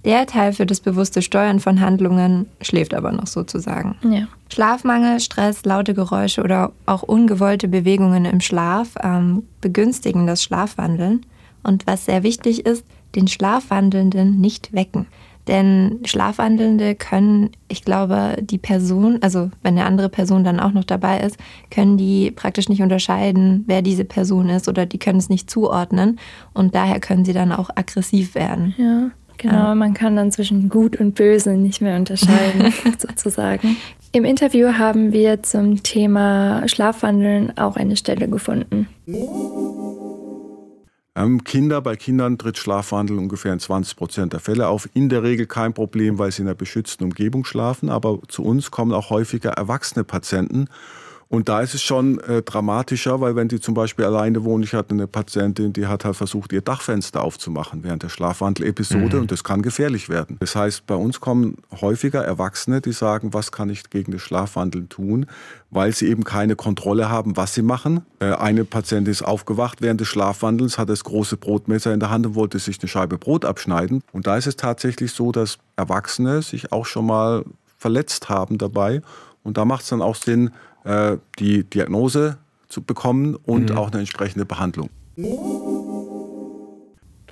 Der Teil für das bewusste Steuern von Handlungen schläft aber noch sozusagen. Ja. Schlafmangel, Stress, laute Geräusche oder auch ungewollte Bewegungen im Schlaf ähm, begünstigen das Schlafwandeln. Und was sehr wichtig ist, den Schlafwandelnden nicht wecken. Denn Schlafwandelnde können, ich glaube, die Person, also wenn eine andere Person dann auch noch dabei ist, können die praktisch nicht unterscheiden, wer diese Person ist oder die können es nicht zuordnen und daher können sie dann auch aggressiv werden. Ja. Genau, ja. man kann dann zwischen gut und böse nicht mehr unterscheiden, sozusagen. Im Interview haben wir zum Thema Schlafwandeln auch eine Stelle gefunden. Ähm, Kinder, bei Kindern tritt Schlafwandel ungefähr in 20 Prozent der Fälle auf. In der Regel kein Problem, weil sie in einer beschützten Umgebung schlafen. Aber zu uns kommen auch häufiger erwachsene Patienten und da ist es schon äh, dramatischer, weil wenn die zum Beispiel alleine wohnen, ich hatte eine Patientin, die hat halt versucht, ihr Dachfenster aufzumachen während der Schlafwandel-Episode mhm. und das kann gefährlich werden. Das heißt, bei uns kommen häufiger Erwachsene, die sagen, was kann ich gegen das Schlafwandeln tun, weil sie eben keine Kontrolle haben, was sie machen. Äh, eine Patientin ist aufgewacht während des Schlafwandelns, hat das große Brotmesser in der Hand und wollte sich eine Scheibe Brot abschneiden. Und da ist es tatsächlich so, dass Erwachsene sich auch schon mal verletzt haben dabei. Und da macht es dann auch Sinn, äh, die Diagnose zu bekommen und mhm. auch eine entsprechende Behandlung.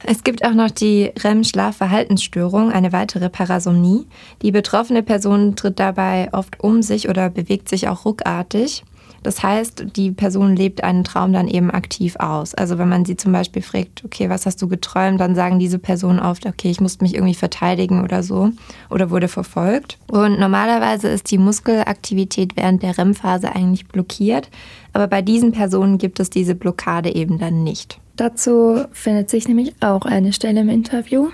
Es gibt auch noch die REM-Schlafverhaltensstörung, eine weitere Parasomnie. Die betroffene Person tritt dabei oft um sich oder bewegt sich auch ruckartig. Das heißt, die Person lebt einen Traum dann eben aktiv aus. Also wenn man sie zum Beispiel fragt, okay, was hast du geträumt, dann sagen diese Personen oft, okay, ich musste mich irgendwie verteidigen oder so oder wurde verfolgt. Und normalerweise ist die Muskelaktivität während der REM-Phase eigentlich blockiert, aber bei diesen Personen gibt es diese Blockade eben dann nicht. Dazu findet sich nämlich auch eine Stelle im Interview.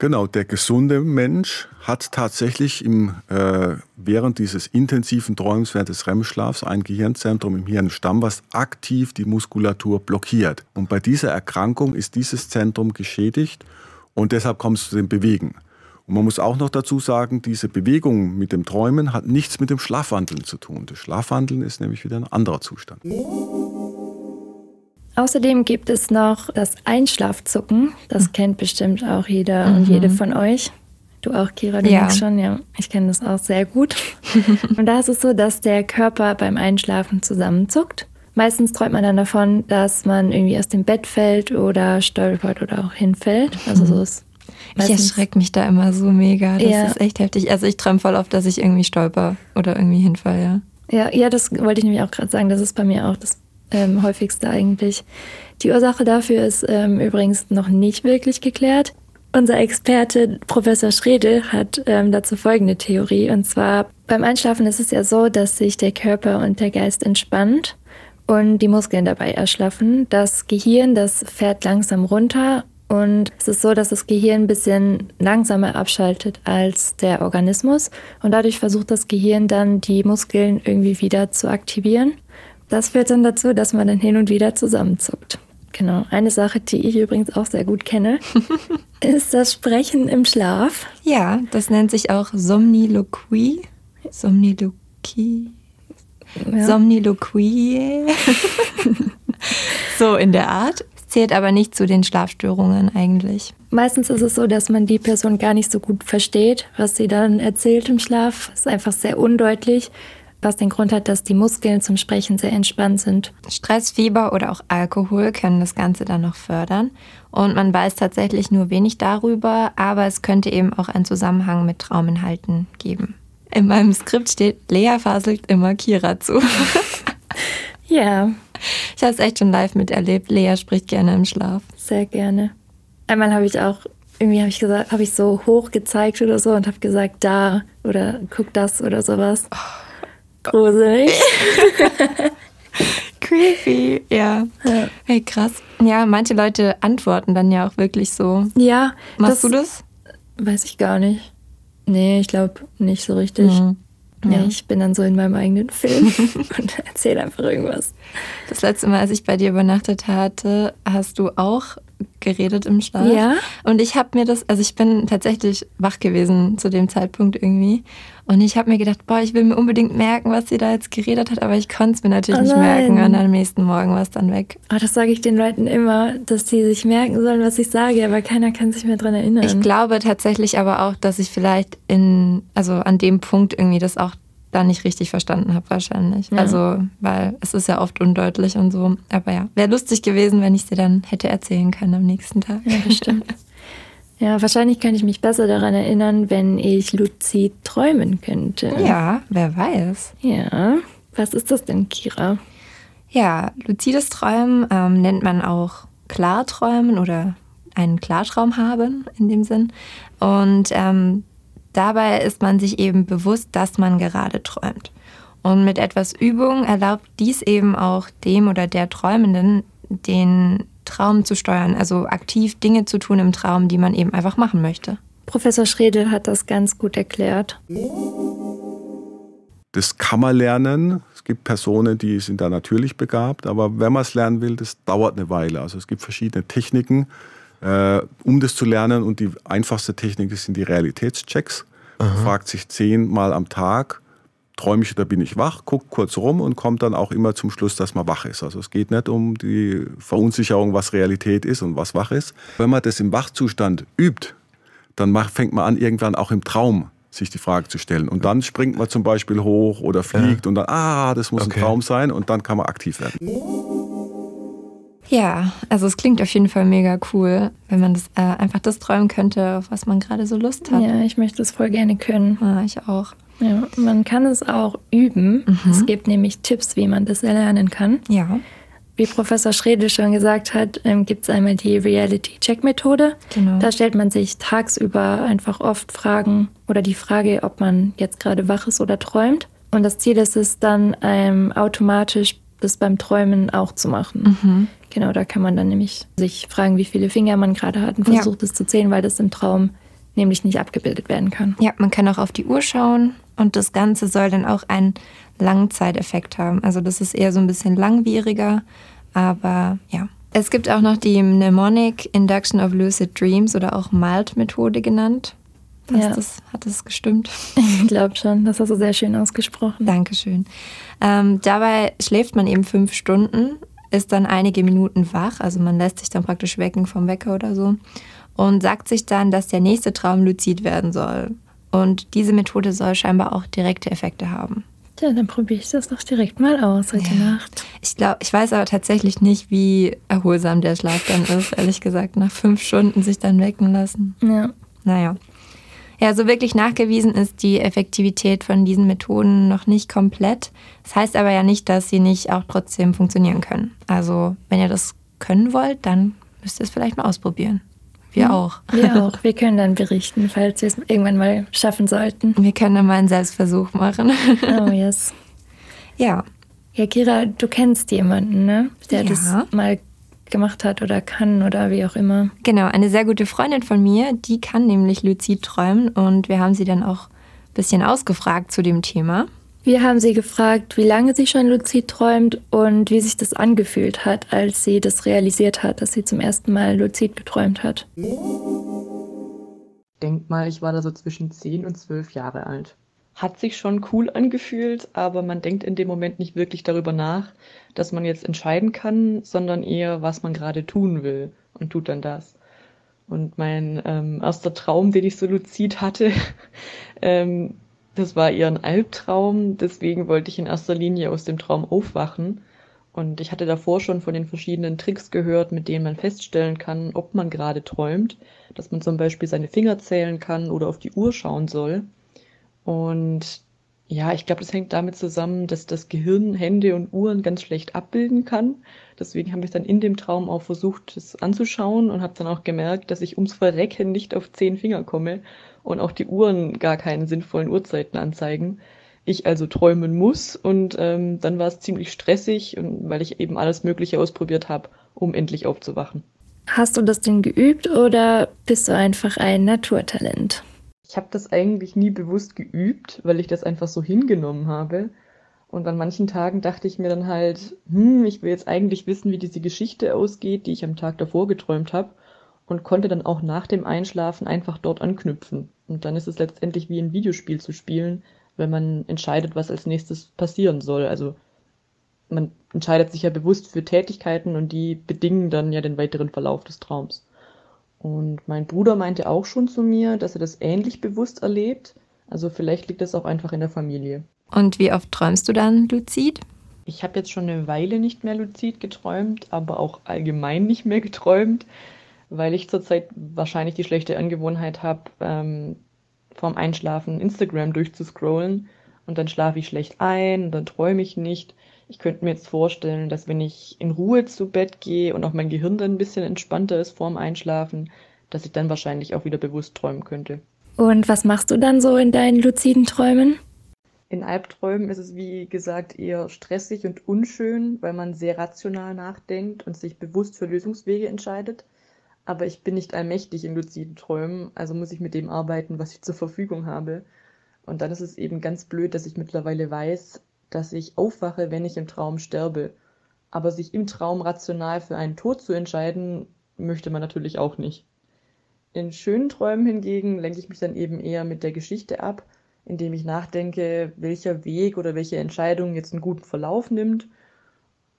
Genau, der gesunde Mensch hat tatsächlich im, äh, während dieses intensiven Träumens, während des REM-Schlafs, ein Gehirnzentrum im Hirnstamm, was aktiv die Muskulatur blockiert. Und bei dieser Erkrankung ist dieses Zentrum geschädigt und deshalb kommt es zu dem Bewegen. Und man muss auch noch dazu sagen, diese Bewegung mit dem Träumen hat nichts mit dem Schlafwandeln zu tun. Das Schlafwandeln ist nämlich wieder ein anderer Zustand. Außerdem gibt es noch das Einschlafzucken. Das mhm. kennt bestimmt auch jeder mhm. und jede von euch. Du auch, Kira, du ja. schon, ja. Ich kenne das auch sehr gut. und da ist es so, dass der Körper beim Einschlafen zusammenzuckt. Meistens träumt man dann davon, dass man irgendwie aus dem Bett fällt oder stolpert oder auch hinfällt. Also so ist ich erschrecke mich da immer so mega. Das ja. ist echt heftig. Also ich träume voll oft, dass ich irgendwie stolper oder irgendwie hinfall, ja. Ja, ja, das wollte ich nämlich auch gerade sagen. Das ist bei mir auch das ähm, häufigste eigentlich. Die Ursache dafür ist ähm, übrigens noch nicht wirklich geklärt. Unser Experte Professor Schredel hat ähm, dazu folgende Theorie. Und zwar beim Einschlafen ist es ja so, dass sich der Körper und der Geist entspannt und die Muskeln dabei erschlaffen. Das Gehirn, das fährt langsam runter und es ist so, dass das Gehirn ein bisschen langsamer abschaltet als der Organismus und dadurch versucht das Gehirn dann die Muskeln irgendwie wieder zu aktivieren. Das führt dann dazu, dass man dann hin und wieder zusammenzuckt. Genau. Eine Sache, die ich übrigens auch sehr gut kenne, ist das Sprechen im Schlaf. Ja, das nennt sich auch Somniloquie. Somniloquie. Ja. Somniloquie. so in der Art. Zählt aber nicht zu den Schlafstörungen eigentlich. Meistens ist es so, dass man die Person gar nicht so gut versteht, was sie dann erzählt im Schlaf. Ist einfach sehr undeutlich was den Grund hat, dass die Muskeln zum Sprechen sehr entspannt sind. Stress, Fieber oder auch Alkohol können das Ganze dann noch fördern. Und man weiß tatsächlich nur wenig darüber, aber es könnte eben auch einen Zusammenhang mit Trauminhalten geben. In meinem Skript steht, Lea faselt immer Kira zu. ja. Ich habe es echt schon live miterlebt. Lea spricht gerne im Schlaf. Sehr gerne. Einmal habe ich auch irgendwie habe ich gesagt, habe ich so hoch gezeigt oder so und habe gesagt, da oder guck das oder sowas. Oh. Gruselig. Creepy, ja. ja. Hey, krass. Ja, manche Leute antworten dann ja auch wirklich so. Ja. Machst das, du das? Weiß ich gar nicht. Nee, ich glaube nicht so richtig. Mhm. Ja. ja. ich bin dann so in meinem eigenen Film und erzähle einfach irgendwas. Das letzte Mal, als ich bei dir übernachtet hatte, hast du auch geredet im Schlaf. Ja. Und ich habe mir das, also ich bin tatsächlich wach gewesen zu dem Zeitpunkt irgendwie. Und ich habe mir gedacht, boah, ich will mir unbedingt merken, was sie da jetzt geredet hat, aber ich konnte es mir natürlich oh nicht merken. Und am nächsten Morgen war es dann weg. Oh, das sage ich den Leuten immer, dass sie sich merken sollen, was ich sage, aber keiner kann sich mehr dran erinnern. Ich glaube tatsächlich aber auch, dass ich vielleicht in, also an dem Punkt irgendwie das auch da nicht richtig verstanden habe wahrscheinlich. Ja. Also, weil es ist ja oft undeutlich und so. Aber ja, wäre lustig gewesen, wenn ich sie dann hätte erzählen können am nächsten Tag. Ja, bestimmt. Ja, wahrscheinlich kann ich mich besser daran erinnern, wenn ich luzid träumen könnte. Ja, wer weiß. Ja, was ist das denn, Kira? Ja, luzides Träumen ähm, nennt man auch Klarträumen oder einen Klartraum haben in dem Sinn. Und ähm, dabei ist man sich eben bewusst, dass man gerade träumt. Und mit etwas Übung erlaubt dies eben auch dem oder der Träumenden, den Traum zu steuern, also aktiv Dinge zu tun im Traum, die man eben einfach machen möchte. Professor Schredel hat das ganz gut erklärt. Das kann man lernen. Es gibt Personen, die sind da natürlich begabt, aber wenn man es lernen will, das dauert eine Weile. Also es gibt verschiedene Techniken, äh, um das zu lernen. Und die einfachste Technik sind die Realitätschecks. Man fragt sich zehnmal am Tag, träume ich oder bin ich wach, guckt kurz rum und kommt dann auch immer zum Schluss, dass man wach ist. Also es geht nicht um die Verunsicherung, was Realität ist und was wach ist. Wenn man das im Wachzustand übt, dann fängt man an, irgendwann auch im Traum sich die Frage zu stellen. Und dann springt man zum Beispiel hoch oder fliegt ja. und dann, ah, das muss okay. ein Traum sein und dann kann man aktiv werden. Ja, also es klingt auf jeden Fall mega cool, wenn man das äh, einfach das träumen könnte, auf was man gerade so Lust hat. Ja, ich möchte es voll gerne können. Ja, ich auch. Ja, man kann es auch üben. Mhm. Es gibt nämlich Tipps, wie man das erlernen kann. Ja. Wie Professor Schredel schon gesagt hat, ähm, gibt es einmal die Reality-Check-Methode. Genau. Da stellt man sich tagsüber einfach oft Fragen oder die Frage, ob man jetzt gerade wach ist oder träumt. Und das Ziel ist es dann, ähm, automatisch das beim Träumen auch zu machen. Mhm. Genau, da kann man dann nämlich sich fragen, wie viele Finger man gerade hat und versucht ja. es zu zählen, weil das im Traum nämlich nicht abgebildet werden kann. Ja, man kann auch auf die Uhr schauen und das Ganze soll dann auch einen Langzeiteffekt haben. Also das ist eher so ein bisschen langwieriger, aber ja. Es gibt auch noch die Mnemonic Induction of Lucid Dreams oder auch MALT-Methode genannt. Ja. Das, hat das gestimmt? Ich glaube schon. Das hast du sehr schön ausgesprochen. Dankeschön. Ähm, dabei schläft man eben fünf Stunden, ist dann einige Minuten wach. Also man lässt sich dann praktisch wecken vom Wecker oder so und sagt sich dann, dass der nächste Traum luzid werden soll. Und diese Methode soll scheinbar auch direkte Effekte haben. Ja, dann probiere ich das doch direkt mal aus heute ja. Nacht. Ich glaube, ich weiß aber tatsächlich nicht, wie erholsam der Schlaf dann ist, ehrlich gesagt, nach fünf Stunden sich dann wecken lassen. Ja. Naja. Ja, so wirklich nachgewiesen ist die Effektivität von diesen Methoden noch nicht komplett. Das heißt aber ja nicht, dass sie nicht auch trotzdem funktionieren können. Also, wenn ihr das können wollt, dann müsst ihr es vielleicht mal ausprobieren. Wir auch. Wir auch. Wir können dann berichten, falls wir es irgendwann mal schaffen sollten. Wir können dann mal einen Selbstversuch machen. Oh, yes. Ja. Ja, Kira, du kennst jemanden, ne? Der ja. das mal gemacht hat oder kann oder wie auch immer. Genau, eine sehr gute Freundin von mir, die kann nämlich luzid träumen und wir haben sie dann auch ein bisschen ausgefragt zu dem Thema. Wir haben sie gefragt, wie lange sie schon luzid träumt und wie sich das angefühlt hat, als sie das realisiert hat, dass sie zum ersten Mal luzid geträumt hat. Denk mal, ich war da so zwischen 10 und 12 Jahre alt. Hat sich schon cool angefühlt, aber man denkt in dem Moment nicht wirklich darüber nach, dass man jetzt entscheiden kann, sondern eher, was man gerade tun will und tut dann das. Und mein ähm, erster Traum, den ich so luzid hatte, ähm, das war eher ein Albtraum, deswegen wollte ich in erster Linie aus dem Traum aufwachen. Und ich hatte davor schon von den verschiedenen Tricks gehört, mit denen man feststellen kann, ob man gerade träumt. Dass man zum Beispiel seine Finger zählen kann oder auf die Uhr schauen soll. Und ja, ich glaube, das hängt damit zusammen, dass das Gehirn Hände und Uhren ganz schlecht abbilden kann. Deswegen habe ich dann in dem Traum auch versucht, das anzuschauen und habe dann auch gemerkt, dass ich ums Verrecken nicht auf zehn Finger komme und auch die Uhren gar keinen sinnvollen Uhrzeiten anzeigen. Ich also träumen muss und ähm, dann war es ziemlich stressig, und, weil ich eben alles Mögliche ausprobiert habe, um endlich aufzuwachen. Hast du das denn geübt oder bist du einfach ein Naturtalent? Ich habe das eigentlich nie bewusst geübt, weil ich das einfach so hingenommen habe. Und an manchen Tagen dachte ich mir dann halt, hm, ich will jetzt eigentlich wissen, wie diese Geschichte ausgeht, die ich am Tag davor geträumt habe und konnte dann auch nach dem Einschlafen einfach dort anknüpfen. Und dann ist es letztendlich wie ein Videospiel zu spielen, wenn man entscheidet, was als nächstes passieren soll. Also man entscheidet sich ja bewusst für Tätigkeiten und die bedingen dann ja den weiteren Verlauf des Traums. Und mein Bruder meinte auch schon zu mir, dass er das ähnlich bewusst erlebt. Also vielleicht liegt das auch einfach in der Familie. Und wie oft träumst du dann luzid? Ich habe jetzt schon eine Weile nicht mehr luzid geträumt, aber auch allgemein nicht mehr geträumt. Weil ich zurzeit wahrscheinlich die schlechte Angewohnheit habe, ähm, vorm Einschlafen Instagram durchzuscrollen und dann schlafe ich schlecht ein und dann träume ich nicht. Ich könnte mir jetzt vorstellen, dass wenn ich in Ruhe zu Bett gehe und auch mein Gehirn dann ein bisschen entspannter ist vorm Einschlafen, dass ich dann wahrscheinlich auch wieder bewusst träumen könnte. Und was machst du dann so in deinen luziden Träumen? In Albträumen ist es, wie gesagt, eher stressig und unschön, weil man sehr rational nachdenkt und sich bewusst für Lösungswege entscheidet. Aber ich bin nicht allmächtig in luziden Träumen, also muss ich mit dem arbeiten, was ich zur Verfügung habe. Und dann ist es eben ganz blöd, dass ich mittlerweile weiß, dass ich aufwache, wenn ich im Traum sterbe. Aber sich im Traum rational für einen Tod zu entscheiden, möchte man natürlich auch nicht. In schönen Träumen hingegen lenke ich mich dann eben eher mit der Geschichte ab, indem ich nachdenke, welcher Weg oder welche Entscheidung jetzt einen guten Verlauf nimmt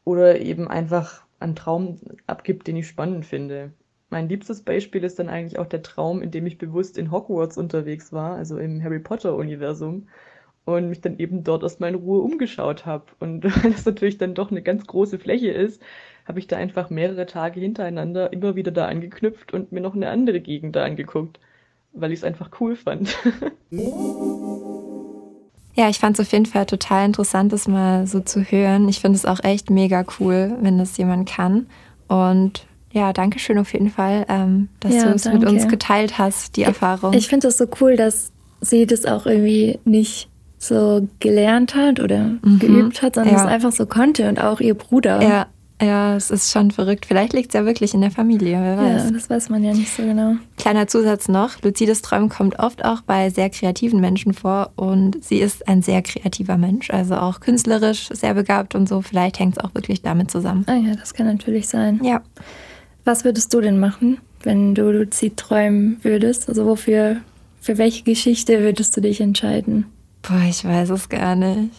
oder eben einfach einen Traum abgibt, den ich spannend finde. Mein liebstes Beispiel ist dann eigentlich auch der Traum, in dem ich bewusst in Hogwarts unterwegs war, also im Harry Potter-Universum und mich dann eben dort erstmal in Ruhe umgeschaut habe. Und weil das natürlich dann doch eine ganz große Fläche ist, habe ich da einfach mehrere Tage hintereinander immer wieder da angeknüpft und mir noch eine andere Gegend da angeguckt, weil ich es einfach cool fand. Ja, ich fand es auf jeden Fall total interessant, das mal so zu hören. Ich finde es auch echt mega cool, wenn das jemand kann. Und ja, danke schön auf jeden Fall, ähm, dass ja, du es mit uns geteilt hast, die Erfahrung. Ich, ich finde es so cool, dass sie das auch irgendwie nicht so gelernt hat oder mhm. geübt hat, sondern ja. es einfach so konnte und auch ihr Bruder. Ja, ja, es ist schon verrückt. Vielleicht liegt es ja wirklich in der Familie, wer weiß. Ja, das weiß man ja nicht so genau. Kleiner Zusatz noch, luzides Träumen kommt oft auch bei sehr kreativen Menschen vor und sie ist ein sehr kreativer Mensch, also auch künstlerisch sehr begabt und so. Vielleicht hängt es auch wirklich damit zusammen. Ah ja, das kann natürlich sein. Ja. Was würdest du denn machen, wenn du luzid träumen würdest? Also wofür, für welche Geschichte würdest du dich entscheiden? Boah, ich weiß es gar nicht.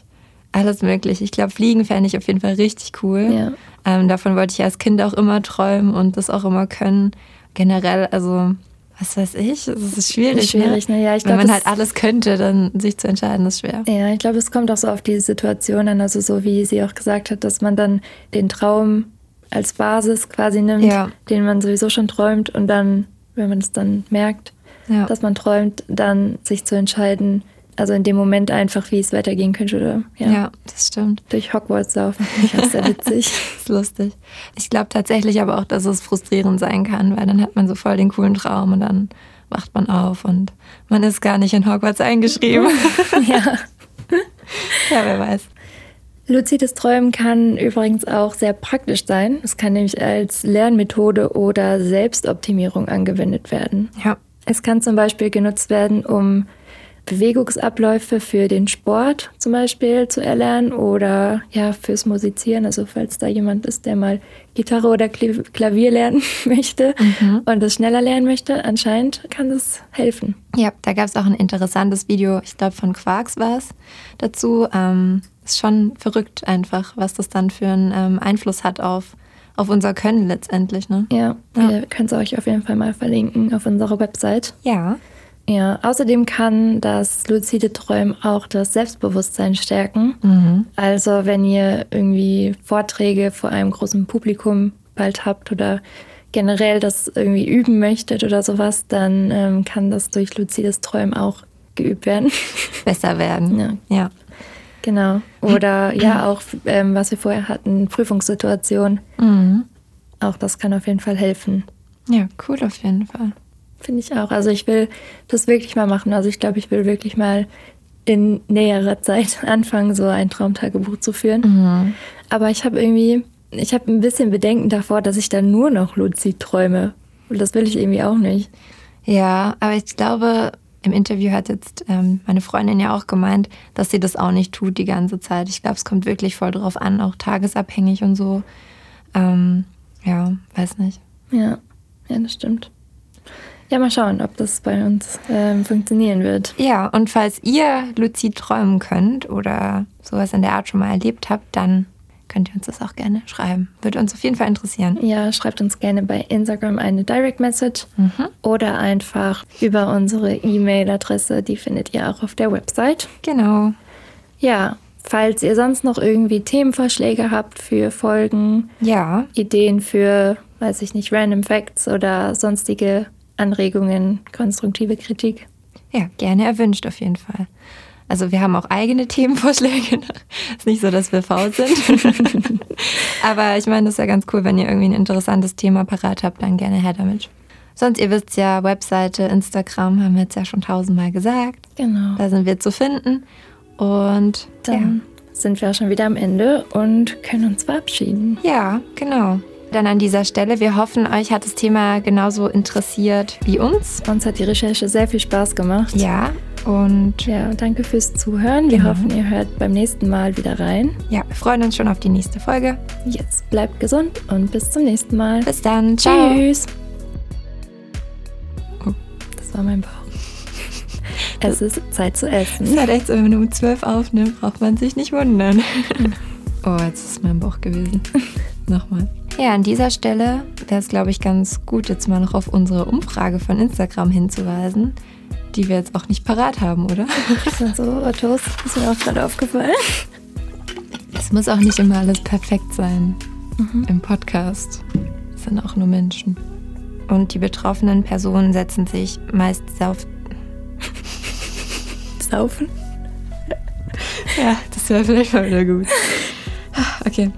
Alles möglich. Ich glaube, Fliegen fände ich auf jeden Fall richtig cool. Ja. Ähm, davon wollte ich als Kind auch immer träumen und das auch immer können. Generell, also, was weiß ich, es ist schwierig. schwierig, ne? ne? Ja, ich glaub, Wenn man halt alles könnte, dann sich zu entscheiden, ist schwer. Ja, ich glaube, es kommt auch so auf die Situation an. Also, so wie sie auch gesagt hat, dass man dann den Traum als Basis quasi nimmt, ja. den man sowieso schon träumt und dann, wenn man es dann merkt, ja. dass man träumt, dann sich zu entscheiden, also in dem Moment einfach, wie es weitergehen könnte. Oder, ja. ja, das stimmt. Durch Hogwarts laufen, finde ich auch sehr witzig. das ist lustig. Ich glaube tatsächlich aber auch, dass es frustrierend sein kann, weil dann hat man so voll den coolen Traum und dann wacht man auf und man ist gar nicht in Hogwarts eingeschrieben. ja. ja, wer weiß. Luzides Träumen kann übrigens auch sehr praktisch sein. Es kann nämlich als Lernmethode oder Selbstoptimierung angewendet werden. Ja. Es kann zum Beispiel genutzt werden, um Bewegungsabläufe für den Sport zum Beispiel zu erlernen oder ja fürs Musizieren. Also falls da jemand ist, der mal Gitarre oder Klavier lernen möchte mhm. und das schneller lernen möchte, anscheinend kann das helfen. Ja, da gab es auch ein interessantes Video, ich glaube von Quarks war es dazu. Ähm, ist schon verrückt einfach, was das dann für einen ähm, Einfluss hat auf auf unser Können letztendlich. Ne? Ja, ja. wir können es euch auf jeden Fall mal verlinken auf unserer Website. Ja. Ja, außerdem kann das luzide Träumen auch das Selbstbewusstsein stärken. Mhm. Also wenn ihr irgendwie Vorträge vor einem großen Publikum bald habt oder generell das irgendwie üben möchtet oder sowas, dann ähm, kann das durch luzides Träumen auch geübt werden. Besser werden. Ja. ja. Genau. Oder ja, auch ähm, was wir vorher hatten, Prüfungssituation. Mhm. Auch das kann auf jeden Fall helfen. Ja, cool auf jeden Fall. Finde ich auch. Also ich will das wirklich mal machen. Also ich glaube, ich will wirklich mal in näherer Zeit anfangen, so ein Traumtagebuch zu führen. Mhm. Aber ich habe irgendwie, ich habe ein bisschen Bedenken davor, dass ich dann nur noch luzid träume. Und das will ich irgendwie auch nicht. Ja, aber ich glaube, im Interview hat jetzt ähm, meine Freundin ja auch gemeint, dass sie das auch nicht tut die ganze Zeit. Ich glaube, es kommt wirklich voll drauf an, auch tagesabhängig und so. Ähm, ja, weiß nicht. Ja, ja, das stimmt. Ja, mal schauen, ob das bei uns ähm, funktionieren wird. Ja, und falls ihr luzid träumen könnt oder sowas in der Art schon mal erlebt habt, dann könnt ihr uns das auch gerne schreiben. Würde uns auf jeden Fall interessieren. Ja, schreibt uns gerne bei Instagram eine Direct Message mhm. oder einfach über unsere E-Mail-Adresse. Die findet ihr auch auf der Website. Genau. Ja, falls ihr sonst noch irgendwie Themenvorschläge habt für Folgen, ja. Ideen für weiß ich nicht, Random Facts oder sonstige Anregungen, konstruktive Kritik. Ja, gerne erwünscht auf jeden Fall. Also wir haben auch eigene Themenvorschläge. ist nicht so, dass wir faul sind. Aber ich meine, das ist ja ganz cool, wenn ihr irgendwie ein interessantes Thema parat habt, dann gerne her damit. Sonst, ihr wisst ja, Webseite, Instagram haben wir jetzt ja schon tausendmal gesagt. Genau. Da sind wir zu finden. Und dann ja. sind wir auch schon wieder am Ende und können uns verabschieden. Ja, genau. Dann an dieser Stelle, wir hoffen, euch hat das Thema genauso interessiert wie uns. Uns hat die Recherche sehr viel Spaß gemacht. Ja, und ja, danke fürs Zuhören. Wir genau. hoffen, ihr hört beim nächsten Mal wieder rein. Ja, wir freuen uns schon auf die nächste Folge. Jetzt bleibt gesund und bis zum nächsten Mal. Bis dann. Ciao. Tschüss. Oh, das war mein Bauch. Es ist Zeit zu essen. Es hat echt wenn man um 12 aufnimmt, braucht man sich nicht wundern. oh, jetzt ist mein Bauch gewesen. Nochmal. Ja, an dieser Stelle wäre es, glaube ich, ganz gut, jetzt mal noch auf unsere Umfrage von Instagram hinzuweisen, die wir jetzt auch nicht parat haben, oder? Das sind so Ottos, ist mir auch gerade aufgefallen. Es muss auch nicht immer alles perfekt sein mhm. im Podcast. Es sind auch nur Menschen. Und die betroffenen Personen setzen sich meist auf. Saufen? Ja, das wäre vielleicht mal wieder gut. Okay.